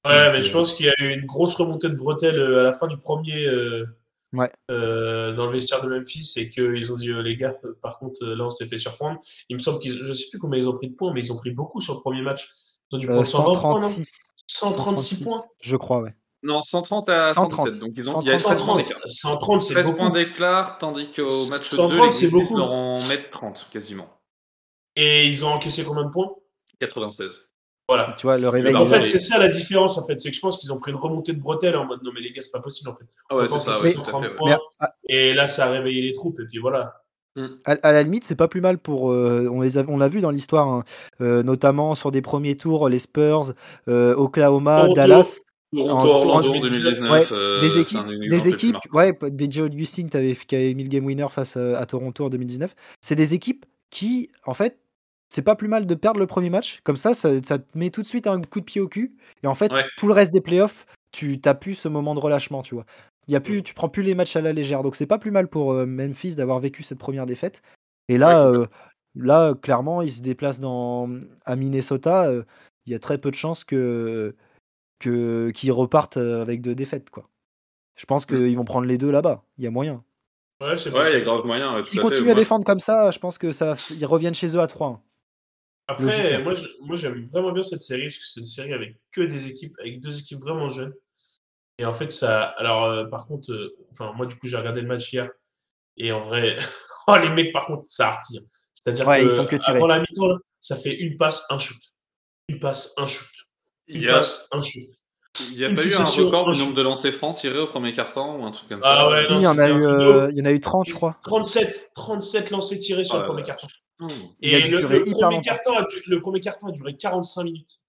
[SPEAKER 3] Ouais, mais
[SPEAKER 1] euh,
[SPEAKER 3] je pense qu'il y a eu une grosse remontée de bretelles euh, à la fin du premier euh,
[SPEAKER 1] Ouais.
[SPEAKER 3] euh, dans le vestiaire de Memphis et qu'ils ont dit euh, les gars, euh, par contre, euh, là on s'était fait surprendre. Il me semble qu'ils, je sais plus combien ils ont pris de points, mais ils ont pris beaucoup sur le premier match. Ils ont dû
[SPEAKER 1] euh,
[SPEAKER 3] prendre 120 points, non?
[SPEAKER 1] 136,
[SPEAKER 3] 136 points.
[SPEAKER 1] je crois, ouais.
[SPEAKER 2] Non, 130 à
[SPEAKER 1] 130.
[SPEAKER 2] 117. Donc ils ont, il y a
[SPEAKER 1] 130,
[SPEAKER 2] 13 points
[SPEAKER 3] 130,
[SPEAKER 2] d'écart.
[SPEAKER 3] 130 c'est
[SPEAKER 2] 13
[SPEAKER 3] beaucoup.
[SPEAKER 2] points d'écart, tandis qu'au match 2,
[SPEAKER 3] 130,
[SPEAKER 2] les
[SPEAKER 3] c'est beaucoup.
[SPEAKER 2] en mettent 30 quasiment.
[SPEAKER 3] Et ils ont encaissé combien de points?
[SPEAKER 2] 96.
[SPEAKER 3] Voilà.
[SPEAKER 1] Tu vois, le réveil.
[SPEAKER 3] en fait, c'est ça la différence, en fait. C'est que je pense qu'ils ont pris une remontée de bretelles en mode non, mais les gars, c'est pas possible, en fait.
[SPEAKER 2] Ah ouais, c'est ça,
[SPEAKER 3] pas
[SPEAKER 2] ouais,
[SPEAKER 3] passer
[SPEAKER 2] tout à
[SPEAKER 3] 130
[SPEAKER 2] fait. ouais.
[SPEAKER 3] points.
[SPEAKER 1] Mais à,
[SPEAKER 3] Et là, ça a réveillé les troupes, et puis voilà.
[SPEAKER 1] à- à la limite, c'est pas plus mal pour. euh, on les a- on l'a vu dans l'histoire, hein, euh, notamment sur des premiers tours, les Spurs, euh, Oklahoma,
[SPEAKER 3] Toronto.
[SPEAKER 1] Dallas.
[SPEAKER 2] Toronto,
[SPEAKER 1] En-
[SPEAKER 2] Orlando
[SPEAKER 3] en-
[SPEAKER 2] 2019,
[SPEAKER 1] Ouais,
[SPEAKER 2] euh,
[SPEAKER 1] des équipes, des équipes, ouais, des Joe Augustine qui avait, qui avait mis le game winner face à, à Toronto en 2019. C'est des équipes qui, en fait, c'est pas plus mal de perdre le premier match. Comme ça, ça, ça te met tout de suite un coup de pied au cul. Et en fait,
[SPEAKER 2] Ouais.
[SPEAKER 1] tout le reste des playoffs, tu t'as plus ce moment de relâchement, tu vois. Y a plus, tu prends plus les matchs à la légère. Donc c'est pas plus mal pour euh, Memphis d'avoir vécu cette première défaite. Et là,
[SPEAKER 2] Ouais,
[SPEAKER 1] euh, là, clairement, ils se déplacent dans, à Minnesota. euh, Il y a très peu de chances que que qu'ils repartent euh, avec deux défaites, quoi. Je pense
[SPEAKER 2] Mm.
[SPEAKER 1] qu'ils vont prendre les deux là-bas. Il y a moyen.
[SPEAKER 3] Ouais, c'est
[SPEAKER 2] Ouais, il y a grave moyen.
[SPEAKER 1] S'ils continuent à
[SPEAKER 2] Moi,
[SPEAKER 1] défendre comme ça, je pense que ça, ils reviennent chez eux à 3.
[SPEAKER 3] Après,
[SPEAKER 1] Logiquement.
[SPEAKER 3] moi, je- moi, j'aime vraiment bien cette série parce que c'est une série avec que des équipes, avec deux équipes vraiment jeunes. Et en fait, ça. Alors, euh, par contre, euh, enfin, moi, du coup, j'ai regardé le match hier. Et en vrai, (laughs) oh, les mecs, par contre, ça artire. C'est-à-dire
[SPEAKER 1] Ouais,
[SPEAKER 3] que
[SPEAKER 1] ils font que tirer.
[SPEAKER 3] avant la mi-temps, ça fait une passe, un shoot. Une passe, un shoot. Il,
[SPEAKER 2] y a-
[SPEAKER 3] passe un shoot.
[SPEAKER 2] Il n'y a
[SPEAKER 3] Une
[SPEAKER 2] pas eu un record du nombre de lancers francs tirés au premier quart-temps ou un truc comme
[SPEAKER 3] Ah
[SPEAKER 2] ça
[SPEAKER 3] ouais,
[SPEAKER 1] Si,
[SPEAKER 3] non,
[SPEAKER 1] il y en a eu, euh, il y en a eu 30, je crois.
[SPEAKER 3] 37, 37 lancers tirés sur
[SPEAKER 2] Ah
[SPEAKER 3] le premier carton.
[SPEAKER 2] Mmh.
[SPEAKER 1] Il a
[SPEAKER 3] Et le, premier carton a le premier carton a duré 45 minutes.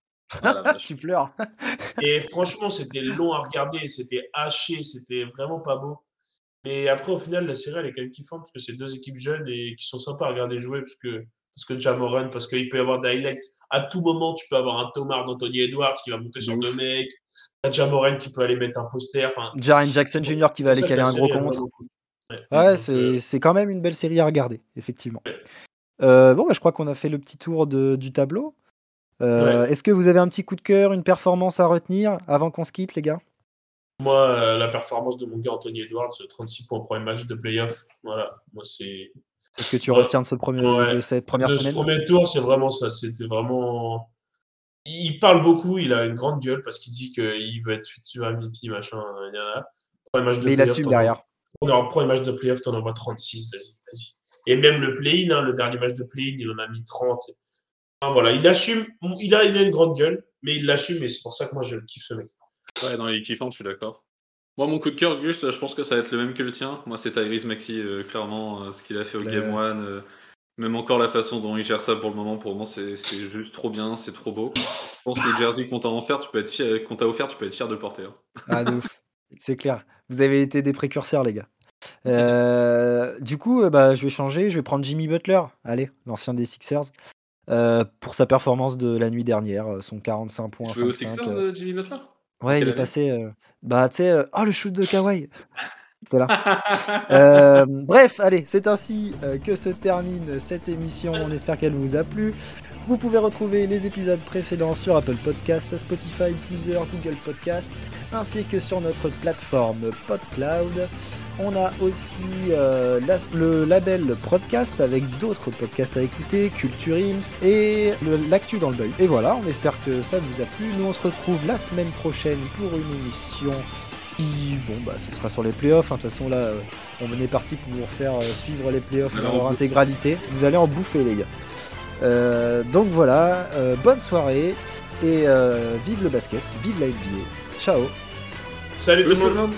[SPEAKER 2] Ah (laughs)
[SPEAKER 1] tu pleures. (laughs)
[SPEAKER 3] Et franchement, c'était long à regarder, c'était haché, c'était vraiment pas beau. Mais après, au final, la série, elle est quand même kiffante parce que c'est deux équipes jeunes et qui sont sympas à regarder jouer parce que, parce que Jamoran, parce qu'il peut y avoir des highlights. À tout moment, tu peux avoir un Tomar d'Anthony Edwards qui va monter sur
[SPEAKER 1] De
[SPEAKER 3] deux mecs. T'as Jamoran qui peut aller mettre un poster. Enfin,
[SPEAKER 1] Jaren Jackson Jr. qui va aller caler un gros contre.
[SPEAKER 3] Ouais.
[SPEAKER 1] Ouais,
[SPEAKER 3] Donc,
[SPEAKER 1] c'est
[SPEAKER 3] euh,
[SPEAKER 1] c'est quand même une belle série à regarder, effectivement.
[SPEAKER 3] Ouais.
[SPEAKER 1] Euh, bon, bah, je crois qu'on a fait le petit tour de- du tableau. Euh, Est-ce que vous avez un petit coup de cœur, une performance à retenir avant qu'on se quitte, les gars?
[SPEAKER 3] Moi, la performance de mon gars Anthony Edwards, 36 points pour un match de playoff. Voilà, moi, c'est.
[SPEAKER 1] C'est ce que tu
[SPEAKER 3] Ouais.
[SPEAKER 1] retiens de, ce premier,
[SPEAKER 3] Ouais.
[SPEAKER 1] de cette première
[SPEAKER 3] de ce
[SPEAKER 1] semaine
[SPEAKER 3] premier tour, c'est vraiment ça. C'était vraiment. Il parle beaucoup, il a une grande gueule parce qu'il dit qu'il veut être futur MVP, machin. Il y en a. Premier match de
[SPEAKER 1] Mais il
[SPEAKER 3] playoff,
[SPEAKER 1] assume derrière.
[SPEAKER 3] On aura premier match de playoff, t'en envoies 36, vas-y, vas-y. Et même le play-in, hein, le dernier match de play-in, il en a mis 30. Enfin, voilà, il assume, il a, il a une grande gueule, mais il l'assume et c'est pour ça que moi je kiffe ce mec.
[SPEAKER 2] Ouais, non, il est kiffant, je suis d'accord. Moi, mon coup de cœur, Gus, je pense que ça va être le même que le tien. Moi, c'est Tyrese Maxi, euh, clairement, euh, ce qu'il a fait au
[SPEAKER 1] Le-
[SPEAKER 2] Game 1. même encore la façon dont il gère ça pour le moment, pour moment, c'est juste trop bien, c'est trop beau. Je pense que les jerseys qu'on t'a offert, tu peux être fier, qu'on t'a offert, tu peux être fier de porter. hein.
[SPEAKER 1] Ah, de ouf. C'est clair. Vous avez été des précurseurs, les gars. Euh, du coup, euh, bah, je vais changer. Je vais prendre Jimmy Butler. Allez, l'ancien des Sixers. euh, pour sa performance de la nuit dernière, euh, son 45 points.
[SPEAKER 2] Tu veux aux
[SPEAKER 1] 5-5,
[SPEAKER 2] Sixers,
[SPEAKER 1] euh,
[SPEAKER 2] euh, Jimmy Butler?
[SPEAKER 1] Ouais, il est
[SPEAKER 2] année?
[SPEAKER 1] passé. euh, Bah, tu sais, oh le shoot de Kawhi. C'était là. (laughs) Euh, bref, allez, c'est ainsi euh, que se termine cette émission. On espère qu'elle vous a plu. Vous pouvez retrouver les épisodes précédents sur Apple Podcast, Spotify, Deezer, Google Podcast, ainsi que sur notre plateforme PodCloud. On a aussi euh, la- le label Podcast avec d'autres podcasts à écouter, Culture Ims et l'actu dans le deuil. Et voilà, on espère que ça vous a plu. Nous, on se retrouve la semaine prochaine pour une émission bon, bah, ce sera sur les playoffs. hein. De toute façon, là, euh, on est parti pour vous faire euh, suivre les playoffs dans leur intégralité. Vous allez en bouffer, les gars. Euh, donc voilà, euh, bonne soirée et euh, vive le basket, vive la NBA. Ciao
[SPEAKER 3] Salut tout le
[SPEAKER 2] monde